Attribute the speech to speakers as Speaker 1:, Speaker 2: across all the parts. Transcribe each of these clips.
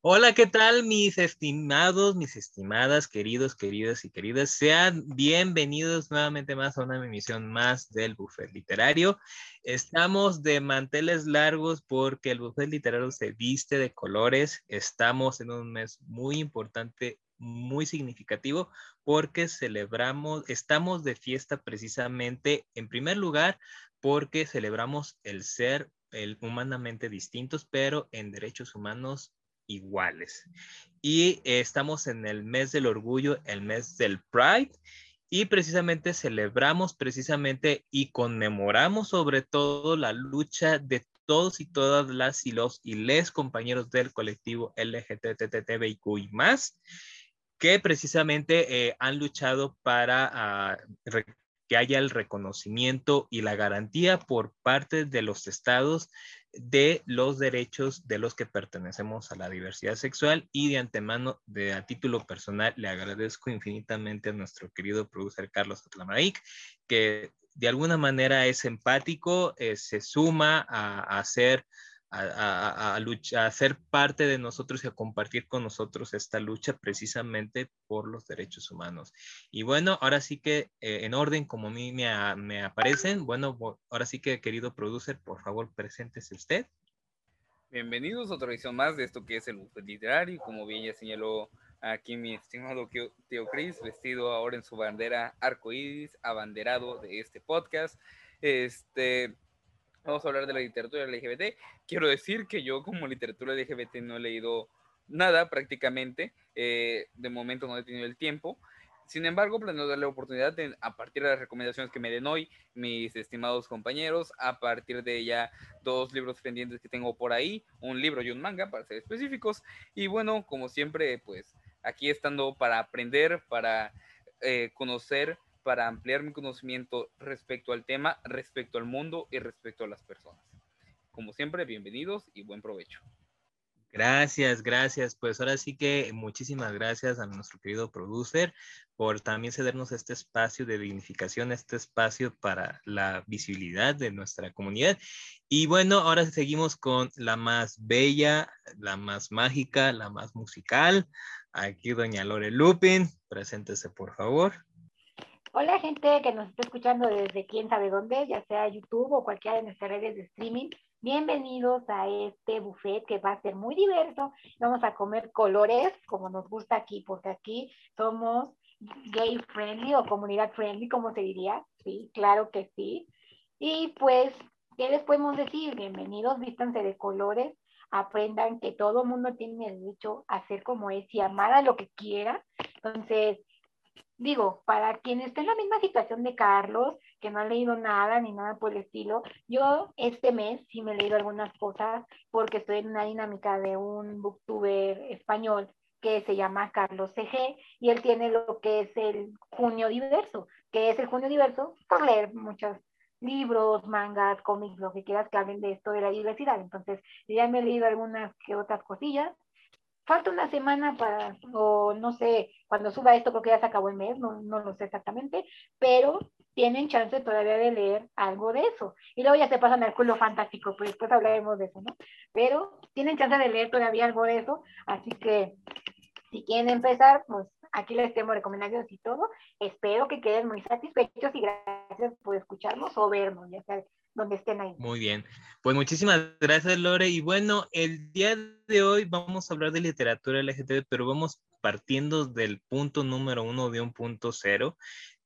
Speaker 1: Hola, ¿qué tal mis estimados, mis estimadas, queridos, queridas y queridas? Sean bienvenidos nuevamente más a una emisión más del Buffet Literario. Estamos de manteles largos porque el Buffet Literario se viste de colores. Estamos en un mes muy importante, muy significativo porque celebramos, estamos de fiesta precisamente, en primer lugar, porque celebramos el ser el humanamente distintos, pero en derechos humanos iguales. Y estamos en el mes del orgullo, el mes del Pride, y precisamente celebramos precisamente y conmemoramos sobre todo la lucha de todos y todas las y los y les compañeros del colectivo LGTTTBIQ y más, que precisamente eh, han luchado para uh, que haya el reconocimiento y la garantía por parte de los estados de los derechos de los que pertenecemos a la diversidad sexual y de antemano, de a título personal, le agradezco infinitamente a nuestro querido producer Carlos Atlamaic, que de alguna manera es empático, eh, se suma a, a hacer a, a, a, ser parte de nosotros y a compartir con nosotros esta lucha precisamente por los derechos humanos. Y bueno, ahora sí que eh, en orden como a mí me, me, aparecen, bueno, ahora sí que querido producer, por favor, preséntese usted.
Speaker 2: Bienvenidos a otra edición más de esto que es el buffet literario, como bien ya señaló aquí mi estimado tío Chris, vestido ahora en su bandera arcoíris, abanderado de este podcast. Este, vamos a hablar de la literatura LGBT. Quiero decir que yo como literatura LGBT no he leído nada prácticamente, eh, de momento no he tenido el tiempo. Sin embargo, planeo darle la oportunidad a partir de las recomendaciones que me den hoy mis estimados compañeros, a partir de ya dos libros pendientes que tengo por ahí, un libro y un manga para ser específicos. Y bueno, como siempre, pues aquí estando para aprender, para eh, conocer para ampliar mi conocimiento respecto al tema, respecto al mundo y respecto a las personas. Como siempre, bienvenidos y buen provecho.
Speaker 1: Gracias, gracias. Pues ahora sí que muchísimas gracias a nuestro querido producer por también cedernos este espacio de dignificación, este espacio para la visibilidad de nuestra comunidad. Y bueno, ahora seguimos con la más bella, la más mágica, la más musical. Aquí doña Lore Lupin, preséntese por favor.
Speaker 3: Hola gente que nos está escuchando desde quién sabe dónde, ya sea YouTube o cualquiera de nuestras redes de streaming. Bienvenidos a este buffet que va a ser muy diverso. Vamos a comer colores como nos gusta aquí, porque aquí somos gay friendly o comunidad friendly, como se diría. Sí, claro que sí. Y pues, ¿qué les podemos decir? Bienvenidos, vístanse de colores, aprendan que todo mundo tiene el derecho a ser como es y amar a lo que quiera. Entonces, digo, para quien esté en la misma situación de Carlos, que no ha leído nada ni nada por el estilo, yo este mes sí me he leído algunas cosas porque estoy en una dinámica de un booktuber español que se llama Carlos CG y él tiene lo que es el junio diverso, que es el junio diverso por leer muchos libros, mangas, cómics, lo que quieras que hablen de esto de la diversidad. Entonces, ya me he leído algunas que otras cosillas falta una semana para, o no sé, cuando suba esto creo que ya se acabó el mes, no, no lo sé exactamente, pero tienen chance todavía de leer algo de eso. Y luego ya se pasan al culo fantástico, pues después hablaremos de eso, ¿no? Pero tienen chance de leer todavía algo de eso, así que si quieren empezar, pues aquí les tengo recomendaciones y todo. Espero que queden muy satisfechos y gracias por escucharnos o vernos, ya sea donde estén ahí.
Speaker 1: Muy bien. Pues muchísimas gracias, Lore. Y bueno, el día de hoy vamos a hablar de literatura LGTB, pero vamos partiendo del punto número uno de un punto cero,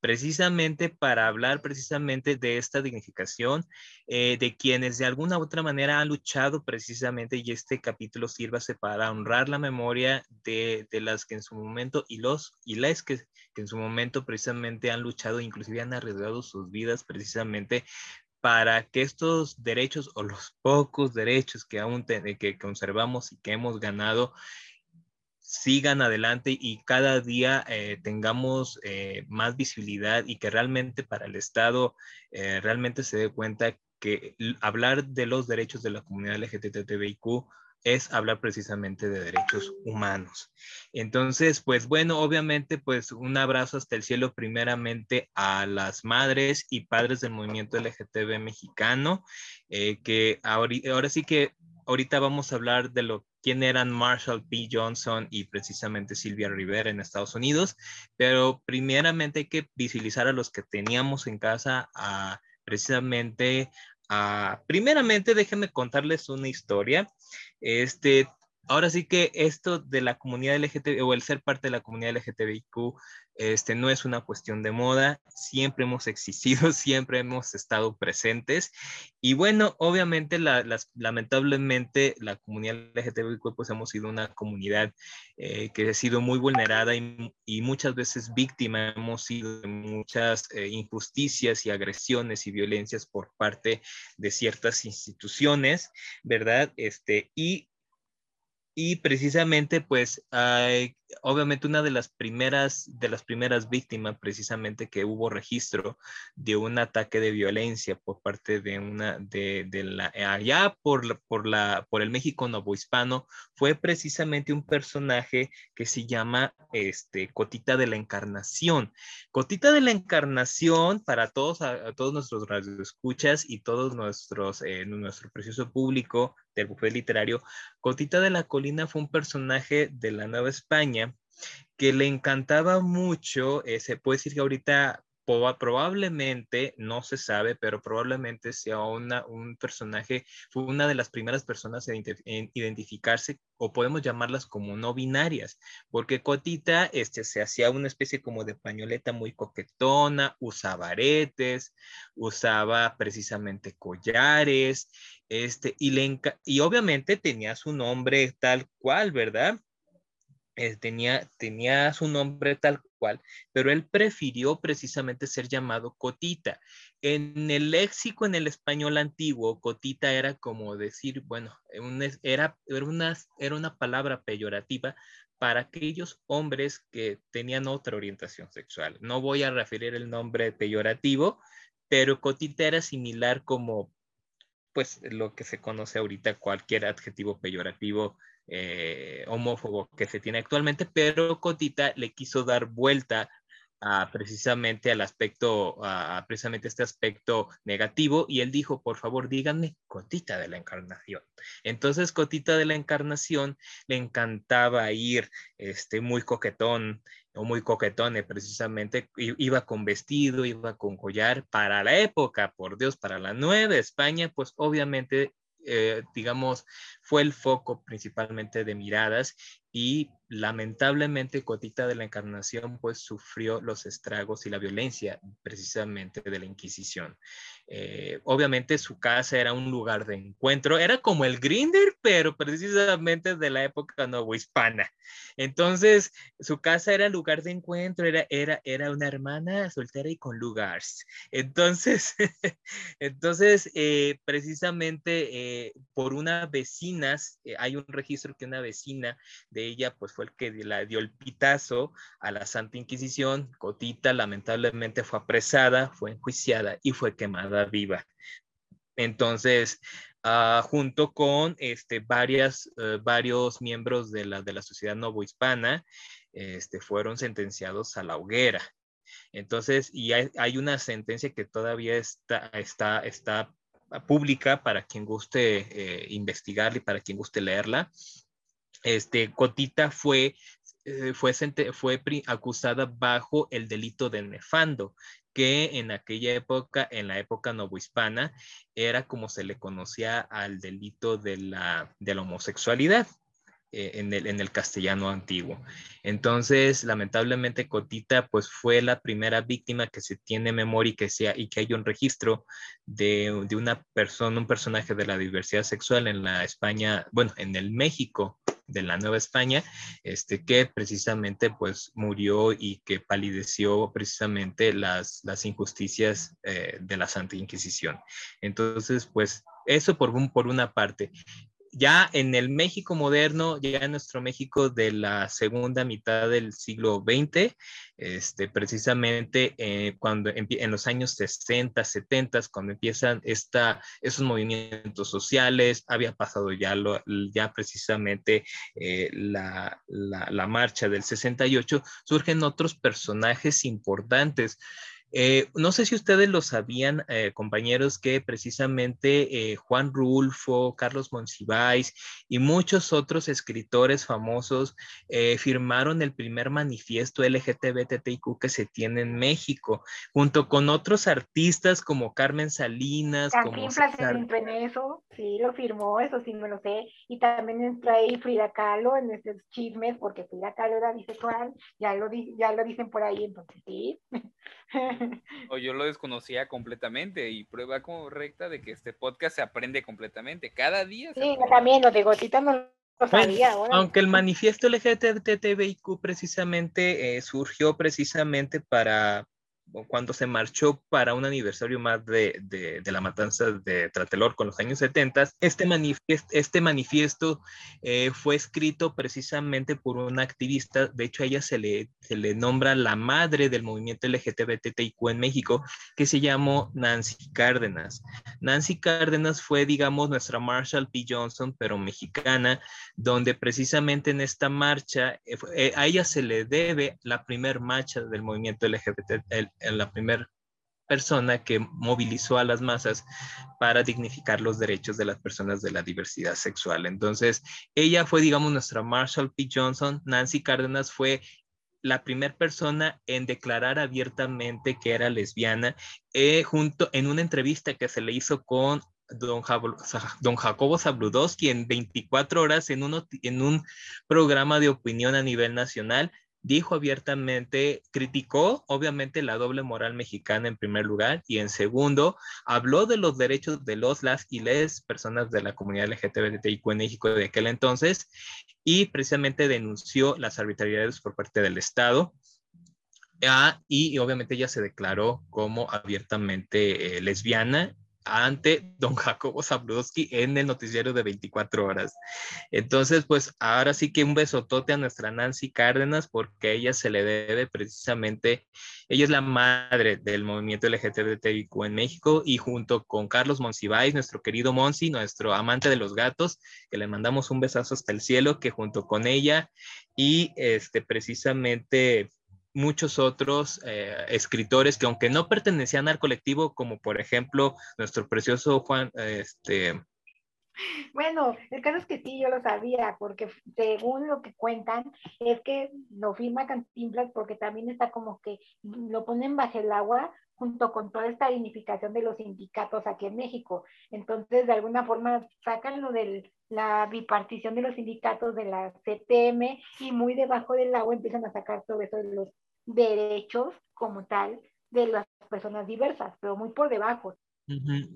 Speaker 1: precisamente para hablar precisamente de esta dignificación, eh, de quienes de alguna u otra manera han luchado precisamente, y este capítulo sirva para honrar la memoria de, de, las que en su momento, y los y las que, que en su momento precisamente han luchado, inclusive han arriesgado sus vidas precisamente para que estos derechos o los pocos derechos que aún que conservamos y que hemos ganado sigan adelante y cada día eh, tengamos eh, más visibilidad y que realmente para el Estado eh, realmente se dé cuenta que hablar de los derechos de la comunidad LGTBIQ es hablar precisamente de derechos humanos. Entonces, pues bueno, obviamente, pues un abrazo hasta el cielo primeramente a las madres y padres del movimiento LGTB mexicano, eh, que ahora, sí que ahorita vamos a hablar de lo quién eran Marshall P. Johnson y precisamente Silvia Rivera en Estados Unidos, pero primeramente hay que visibilizar a los que teníamos en casa, a, precisamente a, primeramente déjenme contarles una historia. Este, ahora sí que esto de la comunidad LGTB o el ser parte de la comunidad LGTBIQ este, no es una cuestión de moda, siempre hemos existido, siempre hemos estado presentes. Y bueno, obviamente, lamentablemente, la comunidad LGTBIQ, pues hemos sido una comunidad eh, que ha sido muy vulnerada y, muchas veces víctima, hemos sido de muchas eh, injusticias y agresiones y violencias por parte de ciertas instituciones, ¿verdad? Este, y y precisamente, pues, obviamente una de las primeras, de las primeras víctimas, precisamente que hubo registro de un ataque de violencia por parte de una, de, de la, allá por, por, la, por el México novohispano, fue precisamente un personaje que se llama, este, Cotita de la Encarnación. Cotita de la Encarnación, para todos, a, todos nuestros radioescuchas y todos nuestros, eh, nuestro precioso público, del bufete literario, Cotita de la Colina fue un personaje de la Nueva España que le encantaba mucho, eh, se puede decir que ahorita probablemente, no se sabe, pero probablemente sea una, un personaje, fue una de las primeras personas en, identificarse o podemos llamarlas como no binarias, porque Cotita este, se hacía una especie como de pañoleta muy coquetona, usaba aretes, usaba precisamente collares, este, y, le y obviamente tenía su nombre tal cual, ¿verdad? Eh, tenía, tenía su nombre tal cual, pero él prefirió precisamente ser llamado Cotita. En el léxico, en el español antiguo, Cotita era como decir, bueno, era, era, una, era una palabra peyorativa para aquellos hombres que tenían otra orientación sexual. No voy a referir el nombre peyorativo, pero Cotita era similar como pues lo que se conoce ahorita cualquier adjetivo peyorativo eh, homófobo que se tiene actualmente, pero Cotita le quiso dar vuelta precisamente al aspecto, a, precisamente este aspecto negativo, y él dijo, por favor, díganme Cotita de la Encarnación. Entonces, Cotita de la Encarnación le encantaba ir este, muy coquetón o muy coquetone, precisamente, iba con vestido, iba con collar, para la época, por Dios, para la nueva España, pues obviamente eh, digamos, fue el foco principalmente de miradas y lamentablemente Cotita de la Encarnación pues sufrió los estragos y la violencia precisamente de la Inquisición. Eh, obviamente su casa era un lugar de encuentro, era como el Grinder, pero precisamente de la época novohispana. Entonces su casa era lugar de encuentro, era, era, era una hermana soltera y con lugares. Entonces, entonces eh, precisamente eh, por una vecina, hay un registro que una vecina de ella, pues fue el que la dio el pitazo a la Santa Inquisición. Cotita lamentablemente fue apresada, fue enjuiciada y fue quemada viva. Entonces, uh, junto con este, varias, uh, varios miembros de la, de la sociedad novohispana, este, fueron sentenciados a la hoguera. Entonces, y hay, una sentencia que todavía está, está, está pública para quien guste eh, investigarla y para quien guste leerla este, Cotita fue, eh, fue acusada bajo el delito de nefando, que en aquella época, en la época novohispana, era como se le conocía al delito de la, de la homosexualidad. Eh, en, el, en, el, castellano antiguo. Entonces, lamentablemente, Cotita, pues fue la primera víctima que se tiene memoria y que, sea, y que hay un registro de, de, una persona, un personaje de la diversidad sexual en la España, bueno, en el México de la Nueva España, este, que precisamente pues murió y que palideció precisamente las, las injusticias eh, de la Santa Inquisición. Entonces, pues eso por, un, por una parte ya en el México moderno, ya en nuestro México de la segunda mitad del siglo XX, este, precisamente eh, cuando en los años 60, 70, cuando empiezan esta, esos movimientos sociales, había pasado ya, lo, ya precisamente eh, la, la marcha del 68, surgen otros personajes importantes Eh, no sé si ustedes lo sabían, eh, compañeros, que precisamente eh, Juan Rulfo, Carlos Monsiváis y muchos otros escritores famosos firmaron el primer manifiesto LGTBTIQ que se tiene en México, junto con otros artistas como Carmen Salinas.
Speaker 3: También entró en eso, sí, lo firmó, eso sí me lo sé. Y también entró ahí Frida Kahlo en estos chismes, porque Frida Kahlo era bisexual, ya lo, ya lo dicen por ahí, entonces sí.
Speaker 2: o yo lo desconocía completamente y prueba correcta de que este podcast se aprende completamente. Cada día.
Speaker 3: sí, también lo de Gotita no lo sabía.
Speaker 1: aunque el manifiesto LGTBIQ precisamente eh, surgió precisamente para cuando se marchó para un aniversario más de, de, la matanza de Tratelor con los años 70, este, manifiesto, este manifiesto eh, fue escrito precisamente por una activista, de hecho a ella se le, se le nombra la madre del movimiento LGTBTIQ en México, que se llamó Nancy Cárdenas. Nancy Cárdenas fue, digamos, nuestra Marshall P. Johnson, pero mexicana, donde precisamente en esta marcha, eh, eh, a ella se le debe la primer marcha del movimiento LGBT, la primera persona que movilizó a las masas para dignificar los derechos de las personas de la diversidad sexual. Entonces, ella fue, digamos, nuestra Marshall P. Johnson. Nancy Cárdenas fue la primera persona en declarar abiertamente que era lesbiana, eh, junto en una entrevista que se le hizo con don, Jacobo Zabludowski en 24 horas en, uno, en un programa de opinión a nivel nacional dijo abiertamente, criticó obviamente la doble moral mexicana en primer lugar y en segundo, habló de los derechos de los, las y les personas de la comunidad LGTBIQ en México de aquel entonces y precisamente denunció las arbitrariedades por parte del Estado. Ah, y, obviamente ella se declaró como abiertamente eh, lesbiana ante don Jacobo Zabludowski en el noticiero de 24 horas. Entonces, pues ahora sí que un besotote a nuestra Nancy Cárdenas porque ella se le debe precisamente, ella es la madre del movimiento LGTBIQ en México y junto con Carlos Monsiváis, nuestro querido Monsi, nuestro amante de los gatos, que le mandamos un besazo hasta el cielo, que junto con ella y este precisamente muchos otros eh, escritores que aunque no pertenecían al colectivo, como por ejemplo nuestro precioso Juan, este...
Speaker 3: Bueno, el caso es que sí, yo lo sabía, porque según lo que cuentan, es que lo firma Cantinflas porque también está como que lo ponen bajo el agua junto con toda esta dignificación de los sindicatos aquí en México. Entonces, de alguna forma, sacan lo de la bipartición de los sindicatos de la CTM y muy debajo del agua empiezan a sacar todo eso de los derechos como tal de las personas diversas, pero muy por debajo.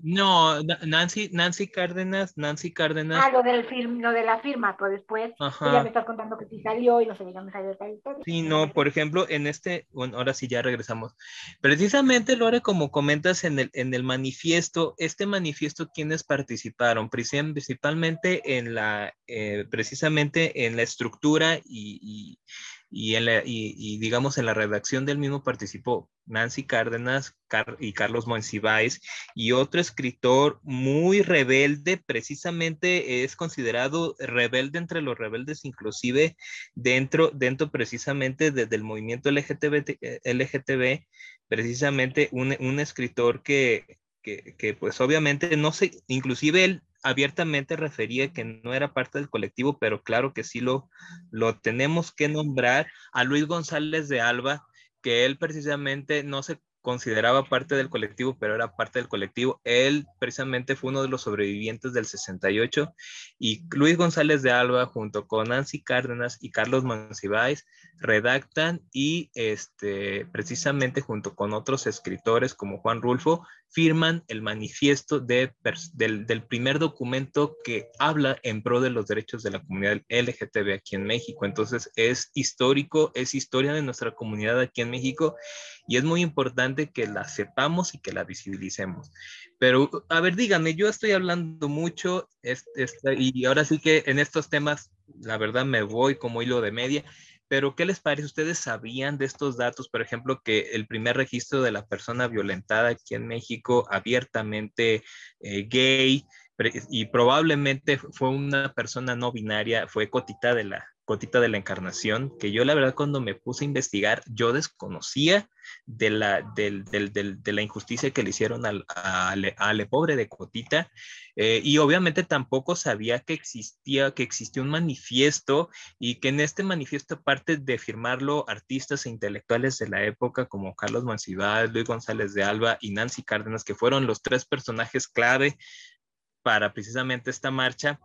Speaker 1: No, Nancy, Nancy Cárdenas, Nancy Cárdenas.
Speaker 3: Ah, lo, del film, lo de la firma, pero después ya me estás contando que sí salió y no sé, ya me salió tal
Speaker 1: Sí, no, por ejemplo, en este, bueno, ahora sí ya regresamos. Precisamente, Lore, como comentas en el, en el manifiesto, este manifiesto, ¿quiénes participaron? Principalmente en la, eh, precisamente en la estructura y y, en y, digamos en la redacción del mismo participó Nancy Cárdenas y Carlos Monsiváis y otro escritor muy rebelde, precisamente es considerado rebelde entre los rebeldes, inclusive dentro, dentro precisamente desde el movimiento LGTB, LGTB precisamente un, un escritor que, que, que, pues obviamente no sé, inclusive él abiertamente refería que no era parte del colectivo, pero claro que sí lo, lo tenemos que nombrar a Luis González de Alba, que él precisamente no se consideraba parte del colectivo, pero era parte del colectivo. Él precisamente fue uno de los sobrevivientes del 68 y Luis González de Alba junto con Nancy Cárdenas y Carlos Monsiváis redactan y este, precisamente junto con otros escritores como Juan Rulfo firman el manifiesto de, del, primer documento que habla en pro de los derechos de la comunidad LGTB aquí en México. Entonces es histórico, es historia de nuestra comunidad aquí en México y es muy importante que la sepamos y que la visibilicemos. Pero, a ver, díganme, yo estoy hablando mucho y ahora sí que en estos temas, la verdad, me voy como hilo de media. Pero, ¿qué les parece? ¿Ustedes sabían de estos datos? Por ejemplo, que el primer registro de la persona violentada aquí en México, abiertamente eh, gay, y probablemente fue una persona no binaria, fue Cotita de la Cotita de la Encarnación, que yo la verdad cuando me puse a investigar, yo desconocía de la, de la injusticia que le hicieron al, a, pobre de Cotita, eh, y obviamente tampoco sabía que existía, que existía un manifiesto y que en este manifiesto, aparte de firmarlo artistas e intelectuales de la época como Carlos Mancibal, Luis González de Alba y Nancy Cárdenas, que fueron los tres personajes clave para precisamente esta marcha,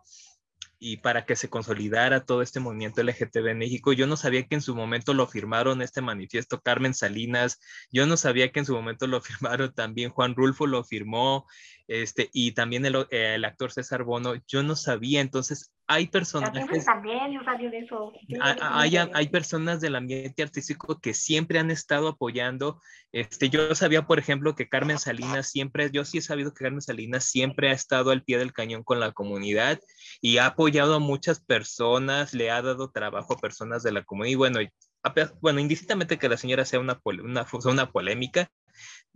Speaker 1: y para que se consolidara todo este movimiento LGTB en México. Yo no sabía que en su momento lo firmaron este manifiesto Carmen Salinas, yo no sabía que en su momento lo firmaron también Juan Rulfo, lo firmó, este, y también el, el actor César Bono, yo no sabía, entonces hay personajes.
Speaker 3: También, yo sabía de eso.
Speaker 1: Hay, hay, personas del ambiente artístico que siempre han estado apoyando. Este, yo sabía, por ejemplo, que Carmen Salinas siempre, yo sí he sabido que Carmen Salinas siempre ha estado al pie del cañón con la comunidad y ha apoyado a muchas personas, le ha dado trabajo a personas de la comunidad. Y bueno, bueno, indistintamente que la señora sea una, una, una polémica,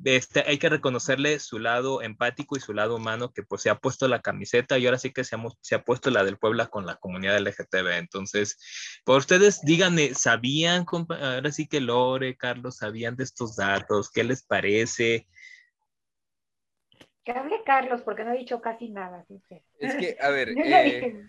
Speaker 1: este, hay que reconocerle su lado empático y su lado humano, que pues se ha puesto la camiseta y ahora sí que se ha, se ha puesto la del Puebla con la comunidad LGTB. Entonces, por ustedes, díganme, ¿sabían, ahora sí que Lore, Carlos, sabían de estos datos? ¿Qué les parece?
Speaker 3: Que hable Carlos, porque no ha dicho casi nada.
Speaker 2: Es que, a ver, eh,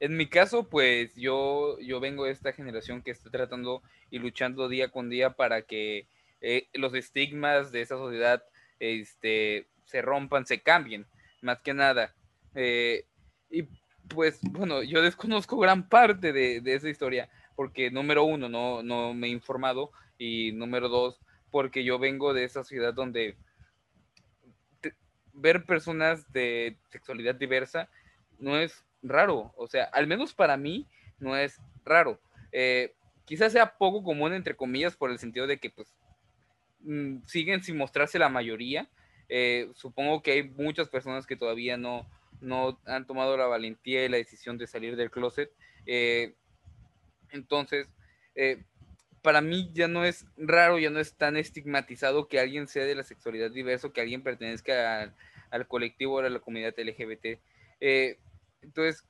Speaker 2: en mi caso, pues yo, yo vengo de esta generación que está tratando y luchando día con día para que eh, los estigmas de esa sociedad este, se rompan, se cambien, más que nada. Eh, y pues bueno, yo desconozco gran parte de, esa historia, porque número uno, no, no me he informado, y número dos, porque yo vengo de esa sociedad donde ver personas de sexualidad diversa no es raro, o sea, al menos para mí no es raro. Eh, quizás sea poco común, entre comillas, por el sentido de que pues Mm, siguen sin mostrarse la mayoría. Eh, supongo que hay muchas personas que todavía no, no han tomado la valentía y la decisión de salir del closet. Eh, entonces, para mí ya no es raro, ya no es tan estigmatizado que alguien sea de la sexualidad diversa, que alguien pertenezca al colectivo o a la comunidad LGBT. Entonces,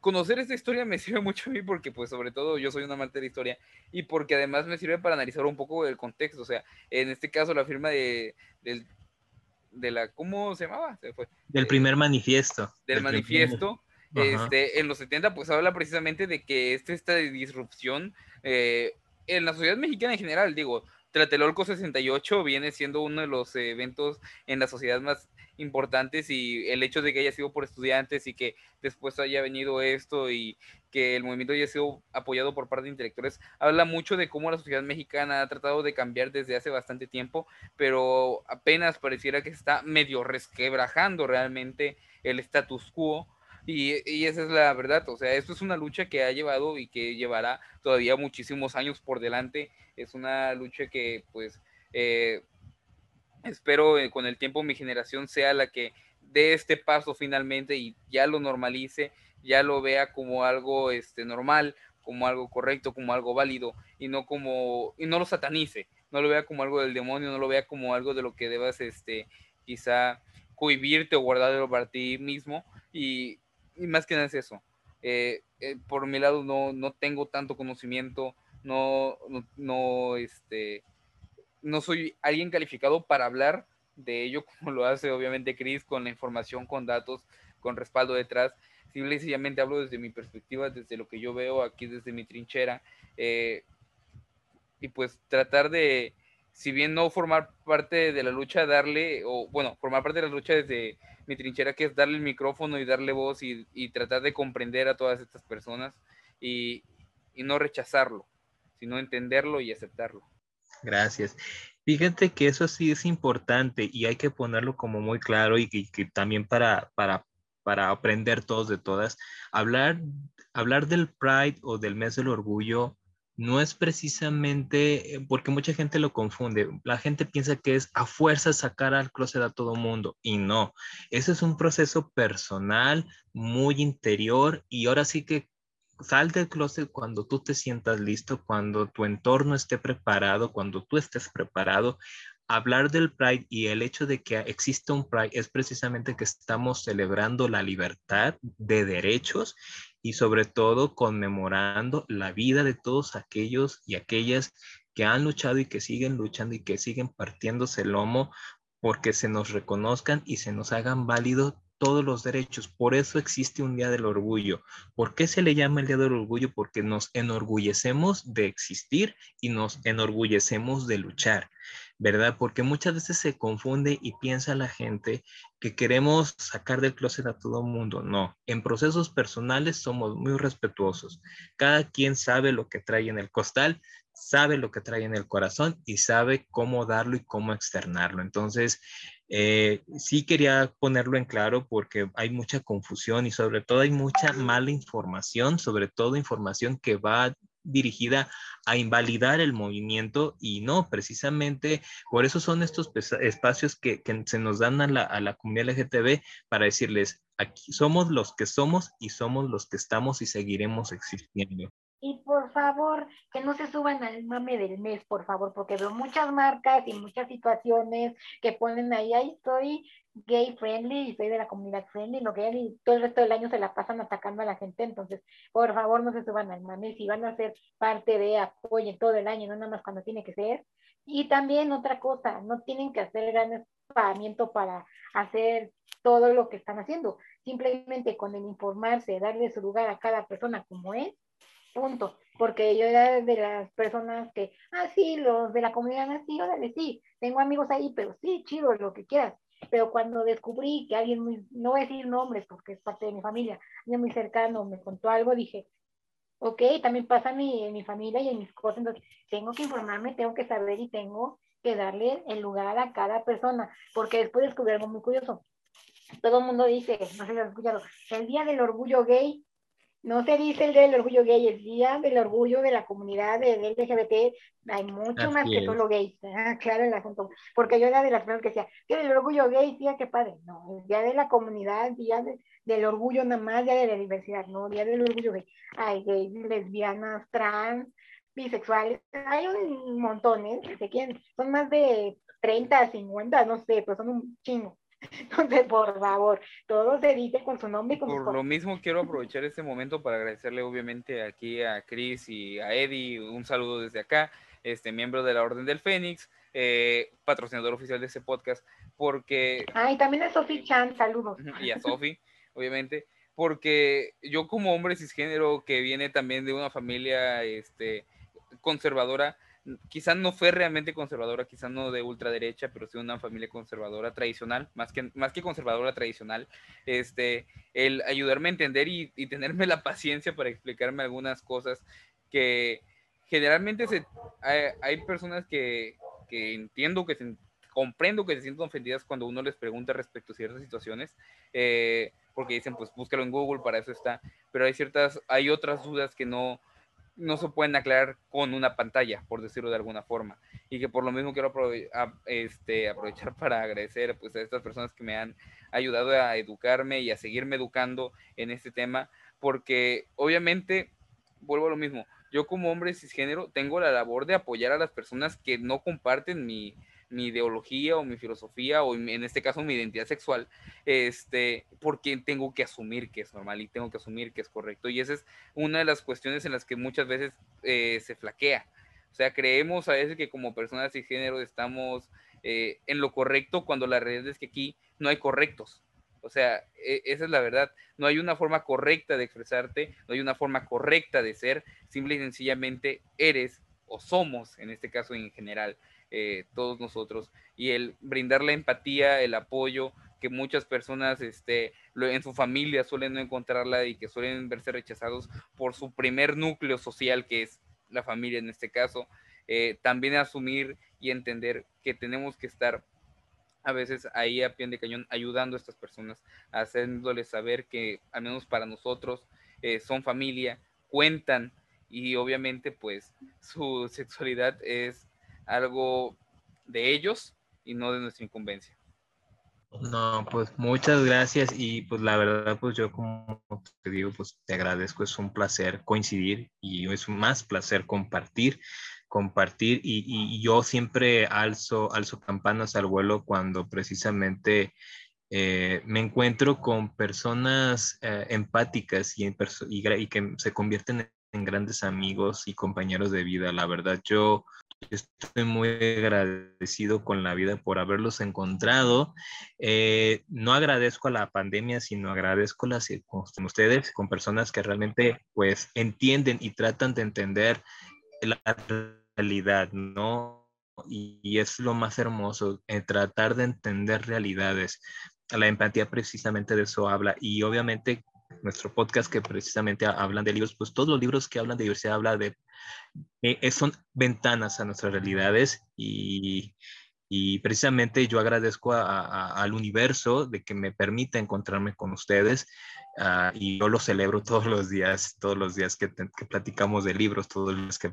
Speaker 2: conocer esta historia me sirve mucho a mí porque, pues, sobre todo yo soy un amante de la historia y porque además me sirve para analizar un poco el contexto. O sea, en este caso, la firma de, de la, ¿cómo se llamaba? Se fue.
Speaker 1: Del primer manifiesto.
Speaker 2: Del, manifiesto. Este, en los 70, pues habla precisamente de que este, esta disrupción eh, en la sociedad mexicana en general, digo, Tlatelolco 68 viene siendo uno de los eventos en la sociedad más importantes y el hecho de que haya sido por estudiantes y que después haya venido esto y que el movimiento haya sido apoyado por parte de intelectuales, habla mucho de cómo la sociedad mexicana ha tratado de cambiar desde hace bastante tiempo, pero apenas pareciera que está medio resquebrajando realmente el status quo. Y, y, esa es la verdad, o sea, esto es una lucha que ha llevado y que llevará todavía muchísimos años por delante. Es una lucha que, pues, eh, espero eh, con el tiempo mi generación sea la que dé este paso finalmente y ya lo normalice, ya lo vea como algo este, normal, como algo correcto, como algo válido y no como y no lo satanice, no lo vea como algo del demonio, no lo vea como algo de lo que debas este quizá cohibirte o guardarlo para ti mismo y, más que nada es eso. Eh, eh, por mi lado no, no tengo tanto conocimiento, no, no, no este, no soy alguien calificado para hablar de ello como lo hace obviamente Chris con la información, con datos, con respaldo detrás. Simplemente hablo desde mi perspectiva, desde lo que yo veo aquí, desde mi trinchera. Eh, y pues tratar de, si bien no formar parte de la lucha, darle, o bueno, formar parte de la lucha desde mi trinchera, que es darle el micrófono y darle voz y, tratar de comprender a todas estas personas y no rechazarlo, sino entenderlo y aceptarlo.
Speaker 1: Gracias. Fíjate que eso sí es importante y hay que ponerlo como muy claro y que, también para, para, para aprender todos de todas, hablar, hablar del Pride o del mes del orgullo no es precisamente eh, porque mucha gente lo confunde. La gente piensa que es a fuerza sacar al closet a todo mundo y no. Ese es un proceso personal, muy interior y ahora sí que sal del closet cuando tú te sientas listo, cuando tu entorno esté preparado, cuando tú estés preparado, hablar del Pride y el hecho de que exista un Pride es precisamente que estamos celebrando la libertad de derechos y sobre todo conmemorando la vida de todos aquellos y aquellas que han luchado y que siguen luchando y que siguen partiéndose el lomo porque se nos reconozcan y se nos hagan válidos todos los derechos. Por eso existe un Día del Orgullo. ¿Por qué se le llama el Día del Orgullo? Porque nos enorgullecemos de existir y nos enorgullecemos de luchar, ¿verdad? Porque muchas veces se confunde y piensa la gente que queremos sacar del closet a todo mundo. No, en procesos personales somos muy respetuosos. Cada quien sabe lo que trae en el costal, sabe lo que trae en el corazón y sabe cómo darlo y cómo externarlo. Entonces, eh, sí quería ponerlo en claro porque hay mucha confusión y sobre todo hay mucha mala información, sobre todo información que va dirigida a invalidar el movimiento y no, precisamente por eso son estos espacios que, se nos dan a la, a la comunidad LGTB para decirles, aquí somos los que somos y somos los que estamos y seguiremos existiendo.
Speaker 3: Y por favor, que no se suban al mame del mes, por favor, porque veo muchas marcas y muchas situaciones que ponen ahí, ahí estoy gay friendly y soy de la comunidad friendly, lo que y todo el resto del año se la pasan atacando a la gente, entonces, por favor, no se suban al mame, si van a ser parte de apoyo todo el año, no nada más cuando tiene que ser. Y también otra cosa, no tienen que hacer gran pagamiento para hacer todo lo que están haciendo, simplemente con el informarse, darle su lugar a cada persona como es, punto. Porque yo era de las personas que, ah, sí, los de la comunidad, ah, sí, órale, sí, tengo amigos ahí, pero sí, chido, lo que quieras. Pero cuando descubrí que alguien muy, no voy a decir nombres porque es parte de mi familia, alguien muy cercano me contó algo, dije, ok, también pasa en mi, en mi familia y en mis cosas, entonces tengo que informarme, tengo que saber y tengo que darle el lugar a cada persona, porque después descubrí algo muy curioso. Todo el mundo dice, no sé si has escuchado, el día del orgullo gay no se dice el del orgullo gay, el día del orgullo de la comunidad de LGBT, hay mucho más que solo gays, ah, claro el asunto, porque yo era de las personas que decía, que el orgullo gay, tía, qué padre, no, el día de la comunidad, día del orgullo nada más, día de la diversidad, no, día del orgullo gay, hay gays, lesbianas, trans, bisexuales, hay un montón, ¿eh? quién, son más de 30, 50, no sé, pero son un chingo. Entonces, por favor, todo se dice con su nombre y con
Speaker 2: Por lo mismo, quiero aprovechar este momento para agradecerle, obviamente, aquí a Chris y a Eddie. Un saludo desde acá, este miembro de la Orden del Fénix, eh, patrocinador oficial de este podcast, porque.
Speaker 3: Ah, y también a Sofi Chan, saludos.
Speaker 2: Y a Sofi, obviamente, porque yo, como hombre cisgénero que viene también de una familia este, conservadora, quizás no fue realmente conservadora, quizás no de ultraderecha, pero sí una familia conservadora tradicional, más que, más que conservadora tradicional, este, el ayudarme a entender y, tenerme la paciencia para explicarme algunas cosas que generalmente se, hay, personas que, entiendo que comprendo que se sienten ofendidas cuando uno les pregunta respecto a ciertas situaciones, eh, porque dicen, pues búscalo en Google, para eso está, pero hay ciertas, hay otras dudas que no, no se pueden aclarar con una pantalla, por decirlo de alguna forma. Y que por lo mismo quiero este, aprovechar para agradecer pues, a estas personas que me han ayudado a educarme y a seguirme educando en este tema, porque obviamente, vuelvo a lo mismo, yo como hombre cisgénero tengo la labor de apoyar a las personas que no comparten mi, mi ideología o mi filosofía o en este caso mi identidad sexual, este, porque tengo que asumir que es normal y tengo que asumir que es correcto. Y esa es una de las cuestiones en las que muchas veces eh, se flaquea. O sea, creemos a veces que como personas de género estamos eh, en lo correcto cuando la realidad es que aquí no hay correctos. O sea, e, esa es la verdad. No hay una forma correcta de expresarte, no hay una forma correcta de ser. Simple y sencillamente eres somos, en este caso en general, eh, todos nosotros y el brindar la empatía, el apoyo que muchas personas este, en su familia suelen no encontrarla y que suelen verse rechazados por su primer núcleo social que es la familia en este caso. Eh, también asumir y entender que tenemos que estar a veces ahí a pie de cañón ayudando a estas personas, haciéndoles saber que al menos para nosotros eh, son familia, cuentan y obviamente pues su sexualidad es algo de ellos y no de nuestra incumbencia.
Speaker 1: No, pues muchas gracias y pues la verdad pues yo como te digo pues te agradezco, es un placer coincidir y es más placer compartir
Speaker 4: compartir y, yo siempre alzo, alzo campanas al vuelo cuando precisamente eh, me encuentro con personas eh, empáticas y, y, que se convierten en grandes amigos y compañeros de vida. La verdad, yo estoy muy agradecido con la vida por haberlos encontrado. Eh, no agradezco a la pandemia, sino agradezco las con ustedes, con personas que realmente pues entienden y tratan de entender la realidad, ¿no? Y, es lo más hermoso, eh, tratar de entender realidades. La empatía precisamente de eso habla y obviamente nuestro podcast que precisamente hablan de libros, pues todos los libros que hablan de diversidad hablan de, eh, son ventanas a nuestras realidades y, y precisamente yo agradezco al universo de que me permita encontrarme con ustedes ah, y yo lo celebro todos los días, todos los días que, que platicamos de libros, todos los días que,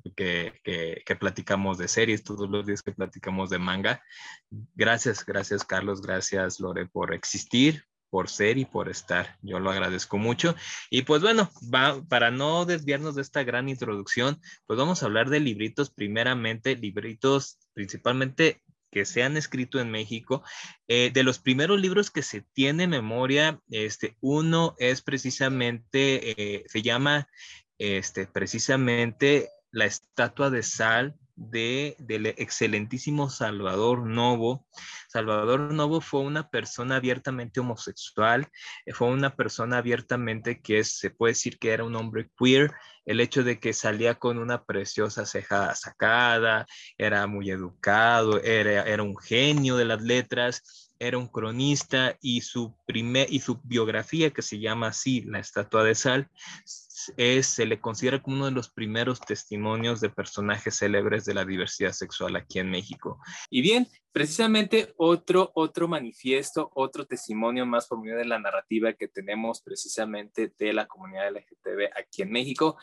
Speaker 4: que, que, platicamos de series, todos los días que platicamos de manga. Gracias, gracias Carlos, gracias Lore por existir, por ser y por estar. Yo lo agradezco mucho. Y pues bueno, para no desviarnos de esta gran introducción, pues vamos a hablar de libritos, primeramente, libritos principalmente que se han escrito en México. Eh, de los primeros libros que se tiene memoria, este, uno es precisamente, eh, se llama este, precisamente La Estatua de Sal de, del excelentísimo Salvador Novo. Salvador Novo fue una persona abiertamente homosexual, eh, fue una persona abiertamente que se puede decir que era un hombre queer, el hecho de que salía con una preciosa ceja sacada, era muy educado, era, era un genio de las letras, era un cronista y su, primer, y su biografía, que se llama así, La Estatua de Sal, es, se le considera como uno de los primeros testimonios de personajes célebres de la diversidad sexual aquí en México.
Speaker 1: Y bien, precisamente otro, otro manifiesto, otro testimonio más por de la narrativa que tenemos precisamente de la comunidad LGTB aquí en México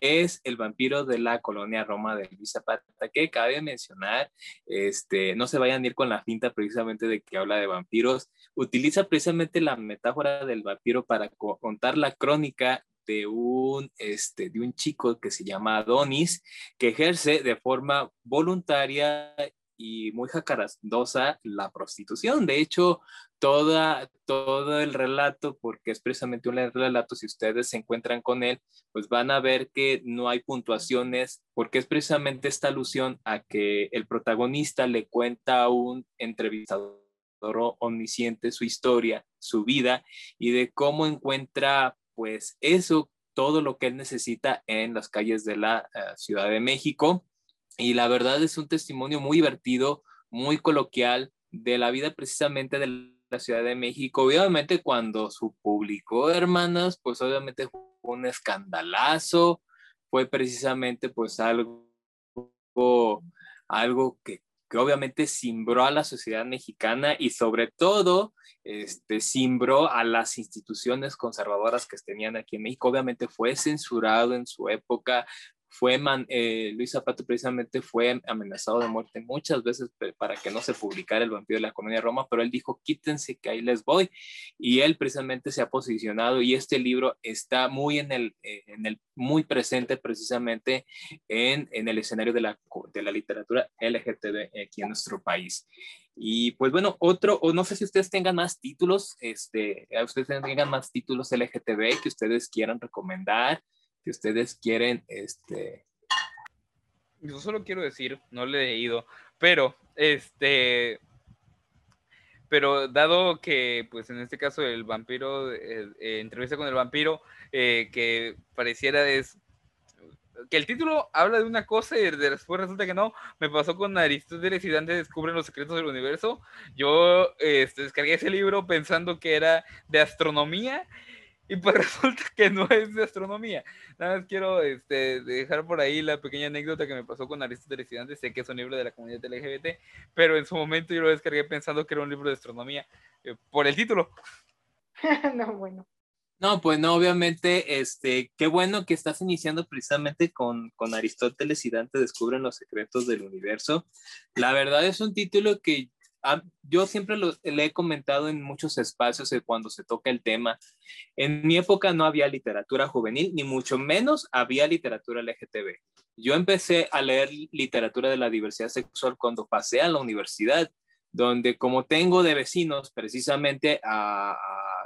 Speaker 1: es el vampiro de la colonia Roma de Luis Zapata, que cabe mencionar, este, no se vayan a ir con la finta precisamente de que habla de vampiros, utiliza precisamente la metáfora del vampiro para contar la crónica de un, este, de un chico que se llama Adonis, que ejerce de forma voluntaria y muy jacarandosa la prostitución. De hecho, toda, todo el relato, porque es precisamente un relato, si ustedes se encuentran con él, pues van a ver que no hay puntuaciones, porque es precisamente esta alusión a que el protagonista le cuenta a un entrevistador omnisciente su historia, su vida, y de cómo encuentra pues eso, todo lo que él necesita en las calles de la eh, Ciudad de México. Y la verdad es un testimonio muy divertido, muy coloquial de la vida precisamente de la Ciudad de México. Obviamente cuando su publicó, hermanas, pues obviamente fue un escandalazo, fue precisamente pues algo, algo que que obviamente simbró a la sociedad mexicana y sobre todo este, simbró a las instituciones conservadoras que tenían aquí en México. Obviamente fue censurado en su época, fue eh, Luis Zapata precisamente fue amenazado de muerte muchas veces para que no se publicara el vampiro de la colonia de Roma, pero él dijo quítense que ahí les voy y él precisamente se ha posicionado y este libro está muy en el, eh, muy presente precisamente en, en el escenario de la, de la literatura LGTB aquí en nuestro país. Y pues bueno, otro, o no sé si ustedes tengan más títulos, este, ustedes tengan más títulos LGTB que ustedes quieran recomendar, que ustedes quieren, este...
Speaker 2: Yo solo quiero decir, no le he leído, pero este, pero dado que, pues en este caso el vampiro, eh, entrevista con el vampiro, eh, que pareciera es que el título habla de una cosa y después resulta que no. Me pasó con Aristóteles y Dante descubren los secretos del universo. Yo este, descargué ese libro pensando que era de astronomía y pues resulta que no es de astronomía. Nada más quiero este, dejar por ahí la pequeña anécdota que me pasó con Aristóteles y Sé que es un libro de la comunidad LGBT, pero en su momento yo lo descargué pensando que era un libro de astronomía eh, por el título.
Speaker 3: no, bueno.
Speaker 1: No, pues no, obviamente, este, qué bueno que estás iniciando precisamente con, con Aristóteles y Dante descubren los secretos del universo. La verdad es un título que yo siempre le he comentado en muchos espacios cuando se toca el tema. En mi época no había literatura juvenil, ni mucho menos había literatura LGTB. Yo empecé a leer literatura de la diversidad sexual cuando pasé a la universidad, donde como tengo de vecinos precisamente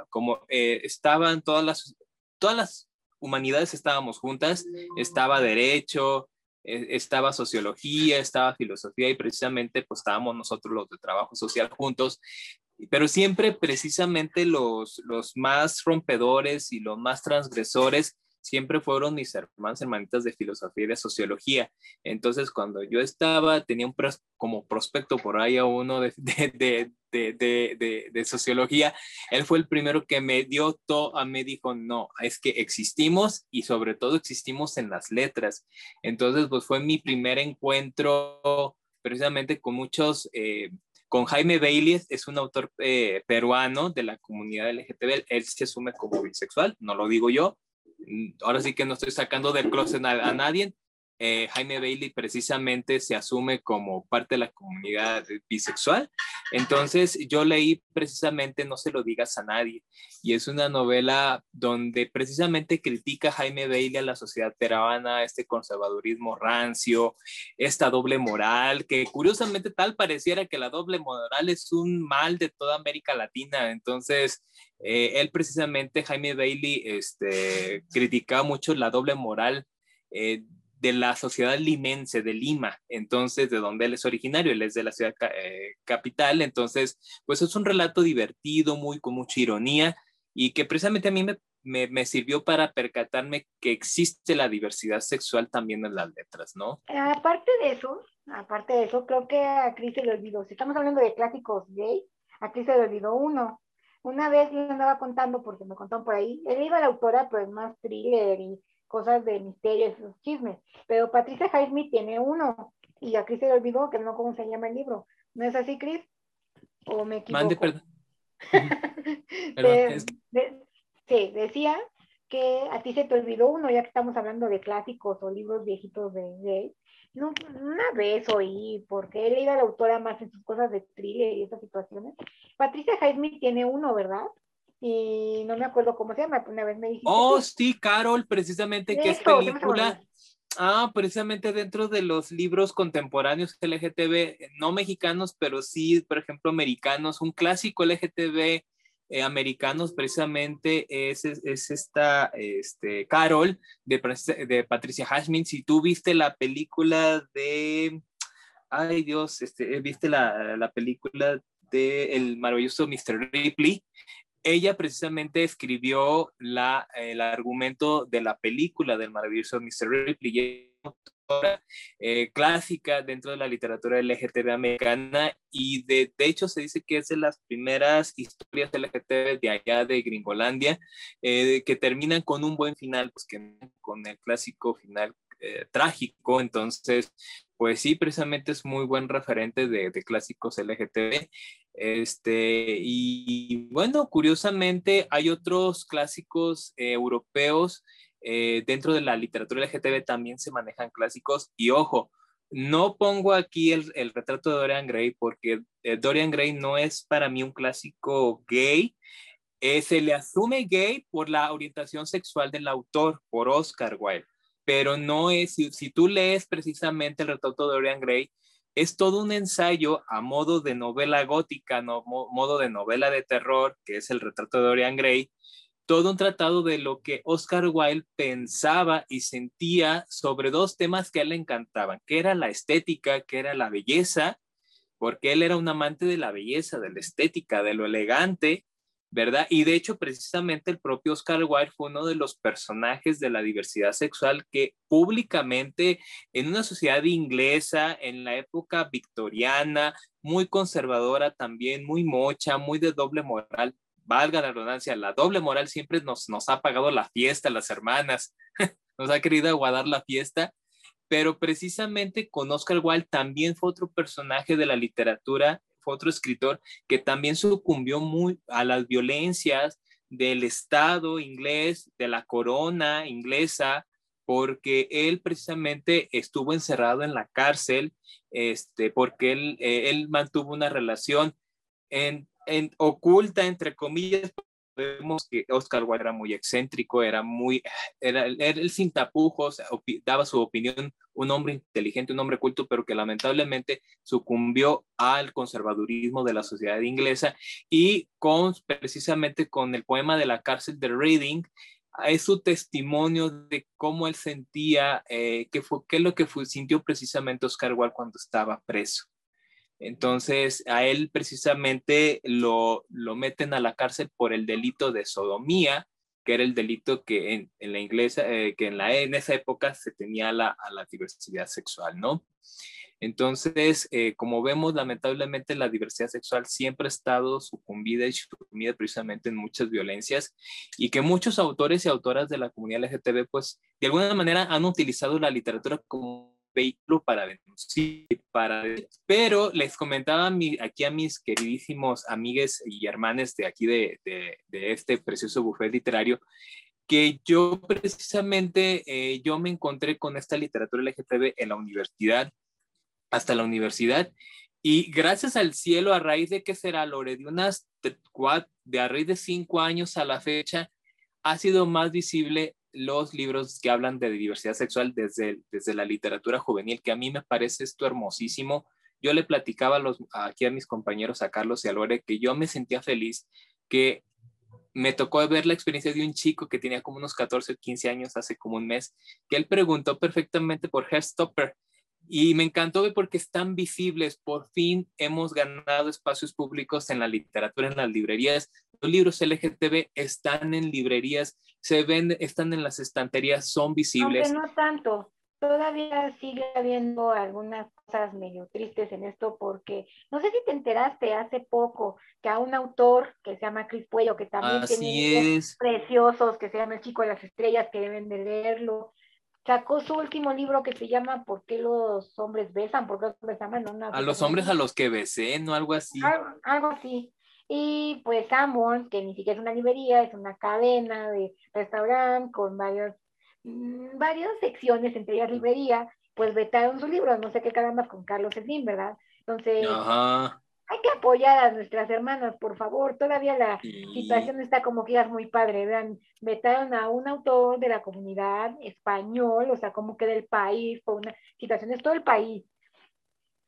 Speaker 1: como eh, estaban todas las, todas las humanidades estábamos juntas, estaba derecho, estaba sociología, estaba filosofía y precisamente pues estábamos nosotros los de trabajo social juntos, pero siempre precisamente los, los más rompedores y los más transgresores siempre fueron mis hermanos, hermanitas de filosofía y de sociología. Entonces, cuando yo estaba, tenía un como prospecto por ahí a uno de, de, de, de, sociología, él fue el primero que me dio todo, me dijo, no, es que existimos y sobre todo existimos en las letras. Entonces, pues fue mi primer encuentro precisamente con muchos... Eh, con Jaime Bailey, es un autor eh, peruano de la comunidad LGTB, él se asume como bisexual, no lo digo yo, ahora sí que no estoy sacando del closet a, nadie. Eh, Jaime Bailey precisamente se asume como parte de la comunidad bisexual. Entonces yo leí precisamente No se lo digas a nadie y es una novela donde precisamente critica Jaime Bailey a la sociedad peruana, este conservadurismo rancio, esta doble moral, que curiosamente tal pareciera que la doble moral es un mal de toda América Latina. Entonces eh, él precisamente, Jaime Bailey, este, criticaba mucho la doble moral eh, de la sociedad limense de Lima, entonces de donde él es originario, él es de la ciudad eh, capital, entonces pues es un relato divertido, muy con mucha ironía y que precisamente a mí me, me, sirvió para percatarme que existe la diversidad sexual también en las letras, ¿no?
Speaker 3: Aparte de eso, aparte de eso, creo que a Cris se le olvidó, si estamos hablando de clásicos gay, a Cris se le olvidó uno, una vez le andaba contando, porque me contaron por ahí, él iba a la autora, pues más thriller y cosas de misterio, esos chismes. Pero Patricia Highsmith tiene uno, y a Cris se le olvidó que no cómo se llama el libro. ¿No es así, Cris? ¿O me equivoco? Mande, perdón. sí, decía que a ti se te olvidó uno, ya que estamos hablando de clásicos o libros viejitos de, de no, una vez oí, porque he leído a la autora más en sus cosas de thriller y esas situaciones. Patricia Highsmith tiene uno, ¿verdad? Y no me acuerdo cómo se llama, una vez me dijiste.
Speaker 1: Oh, sí, Carol, precisamente, que es película. Ah, precisamente dentro de los libros contemporáneos LGTB, no mexicanos, pero sí, por ejemplo, americanos, un clásico LGTB eh, americanos precisamente es, es, esta este, Carol de, de Patricia Hashmin. Si tú viste la película de, ay Dios, este, eh, viste la, la película de el maravilloso Mr. Ripley, ella precisamente escribió la, el argumento de la película del maravilloso Mr. Ripley eh, clásica dentro de la literatura LGTB americana y de, de, hecho se dice que es de las primeras historias LGTB de allá de Gringolandia eh, que terminan con un buen final, pues que con el clásico final eh, trágico, entonces pues sí, precisamente es muy buen referente de, de clásicos LGTB. Este, y bueno, curiosamente hay otros clásicos europeos eh, dentro de la literatura LGTB también se manejan clásicos y ojo, no pongo aquí el, retrato de Dorian Gray porque eh, Dorian Gray no es para mí un clásico gay, eh, se le asume gay por la orientación sexual del autor, por Oscar Wilde, pero no es, si tú lees precisamente el retrato de Dorian Gray, es todo un ensayo a modo de novela gótica, no, modo de novela de terror, que es el retrato de Dorian Gray, todo un tratado de lo que Oscar Wilde pensaba y sentía sobre dos temas que a él le encantaban, que era la estética, que era la belleza, porque él era un amante de la belleza, de la estética, de lo elegante, ¿verdad? Y de hecho, precisamente el propio Oscar Wilde fue uno de los personajes de la diversidad sexual que públicamente en una sociedad inglesa, en la época victoriana, muy conservadora también, muy mocha, muy de doble moral, valga la redundancia, la doble moral siempre nos, nos ha pagado la fiesta, las hermanas, nos ha querido aguardar la fiesta, pero precisamente con Oscar Wilde también fue otro personaje de la literatura, fue otro escritor que también sucumbió muy a las violencias del Estado inglés, de la corona inglesa, porque él precisamente estuvo encerrado en la cárcel, este, porque él, eh, él mantuvo una relación en, en, oculta, entre comillas, vemos que Oscar Wilde era muy excéntrico, era muy, era, él sin tapujos, daba su opinión, un hombre inteligente, un hombre culto, pero que lamentablemente sucumbió al conservadurismo de la sociedad inglesa y con, precisamente con el poema de la cárcel de Reading, es su testimonio de cómo él sentía, eh, qué, fue, qué es lo que sintió precisamente Oscar Wilde cuando estaba preso. Entonces, a él precisamente lo, lo meten a la cárcel por el delito de sodomía, que era el delito que en, en la inglesa, eh, que en, la, en esa época se tenía la, a la diversidad sexual, ¿no? Entonces, eh, como vemos, lamentablemente la diversidad sexual siempre ha estado sucumbida y sumida precisamente en muchas violencias y que muchos autores y autoras de la comunidad LGTB, pues, de alguna manera han utilizado la literatura como vehículo para denunciar, para... Pero les comentaba aquí a mis queridísimos amigues y hermanes de aquí de, este precioso buffet literario, que yo precisamente, eh, yo me encontré con esta literatura LGTB en la universidad, hasta la universidad, y gracias al cielo, a raíz de que será, Lore, de unas, de a raíz de cinco años a la fecha, ha sido más visible los libros que hablan de diversidad sexual desde, desde la literatura juvenil, que a mí me parece esto hermosísimo. Yo le platicaba a los, aquí a mis compañeros, a Carlos y a Lore, que yo me sentía feliz, que me tocó ver la experiencia de un chico que tenía como unos 14 o 15 años hace como un mes, que él preguntó perfectamente por Herstopper y me encantó porque están visibles. Por fin hemos ganado espacios públicos en la literatura, en las librerías. Los libros LGTB están en librerías, se ven, están en las estanterías, son visibles.
Speaker 3: Aunque no tanto. Todavía sigue habiendo algunas cosas medio tristes en esto porque no sé si te enteraste hace poco que a un autor que se llama Chris Puello, que también tiene preciosos, que se llama El Chico de las Estrellas, que deben de leerlo, sacó su último libro que se llama ¿Por qué los hombres besan? ¿Por qué los hombres aman?
Speaker 1: a los hombres a los que besé, ¿no? Algo así.
Speaker 3: Algo, así. Y pues Sanborns, que ni siquiera es una librería, es una cadena de restaurante con varios, mm, varias secciones, entre ellas librería, pues vetaron su libro, no sé qué caramba, con Carlos Slim, ¿verdad? Entonces, Ajá hay que apoyar a nuestras hermanas, por favor. Todavía la situación está como que ya es muy padre. Vean, vetaron a un autor de la comunidad español, o sea, como que del país, por una situación, es todo el país.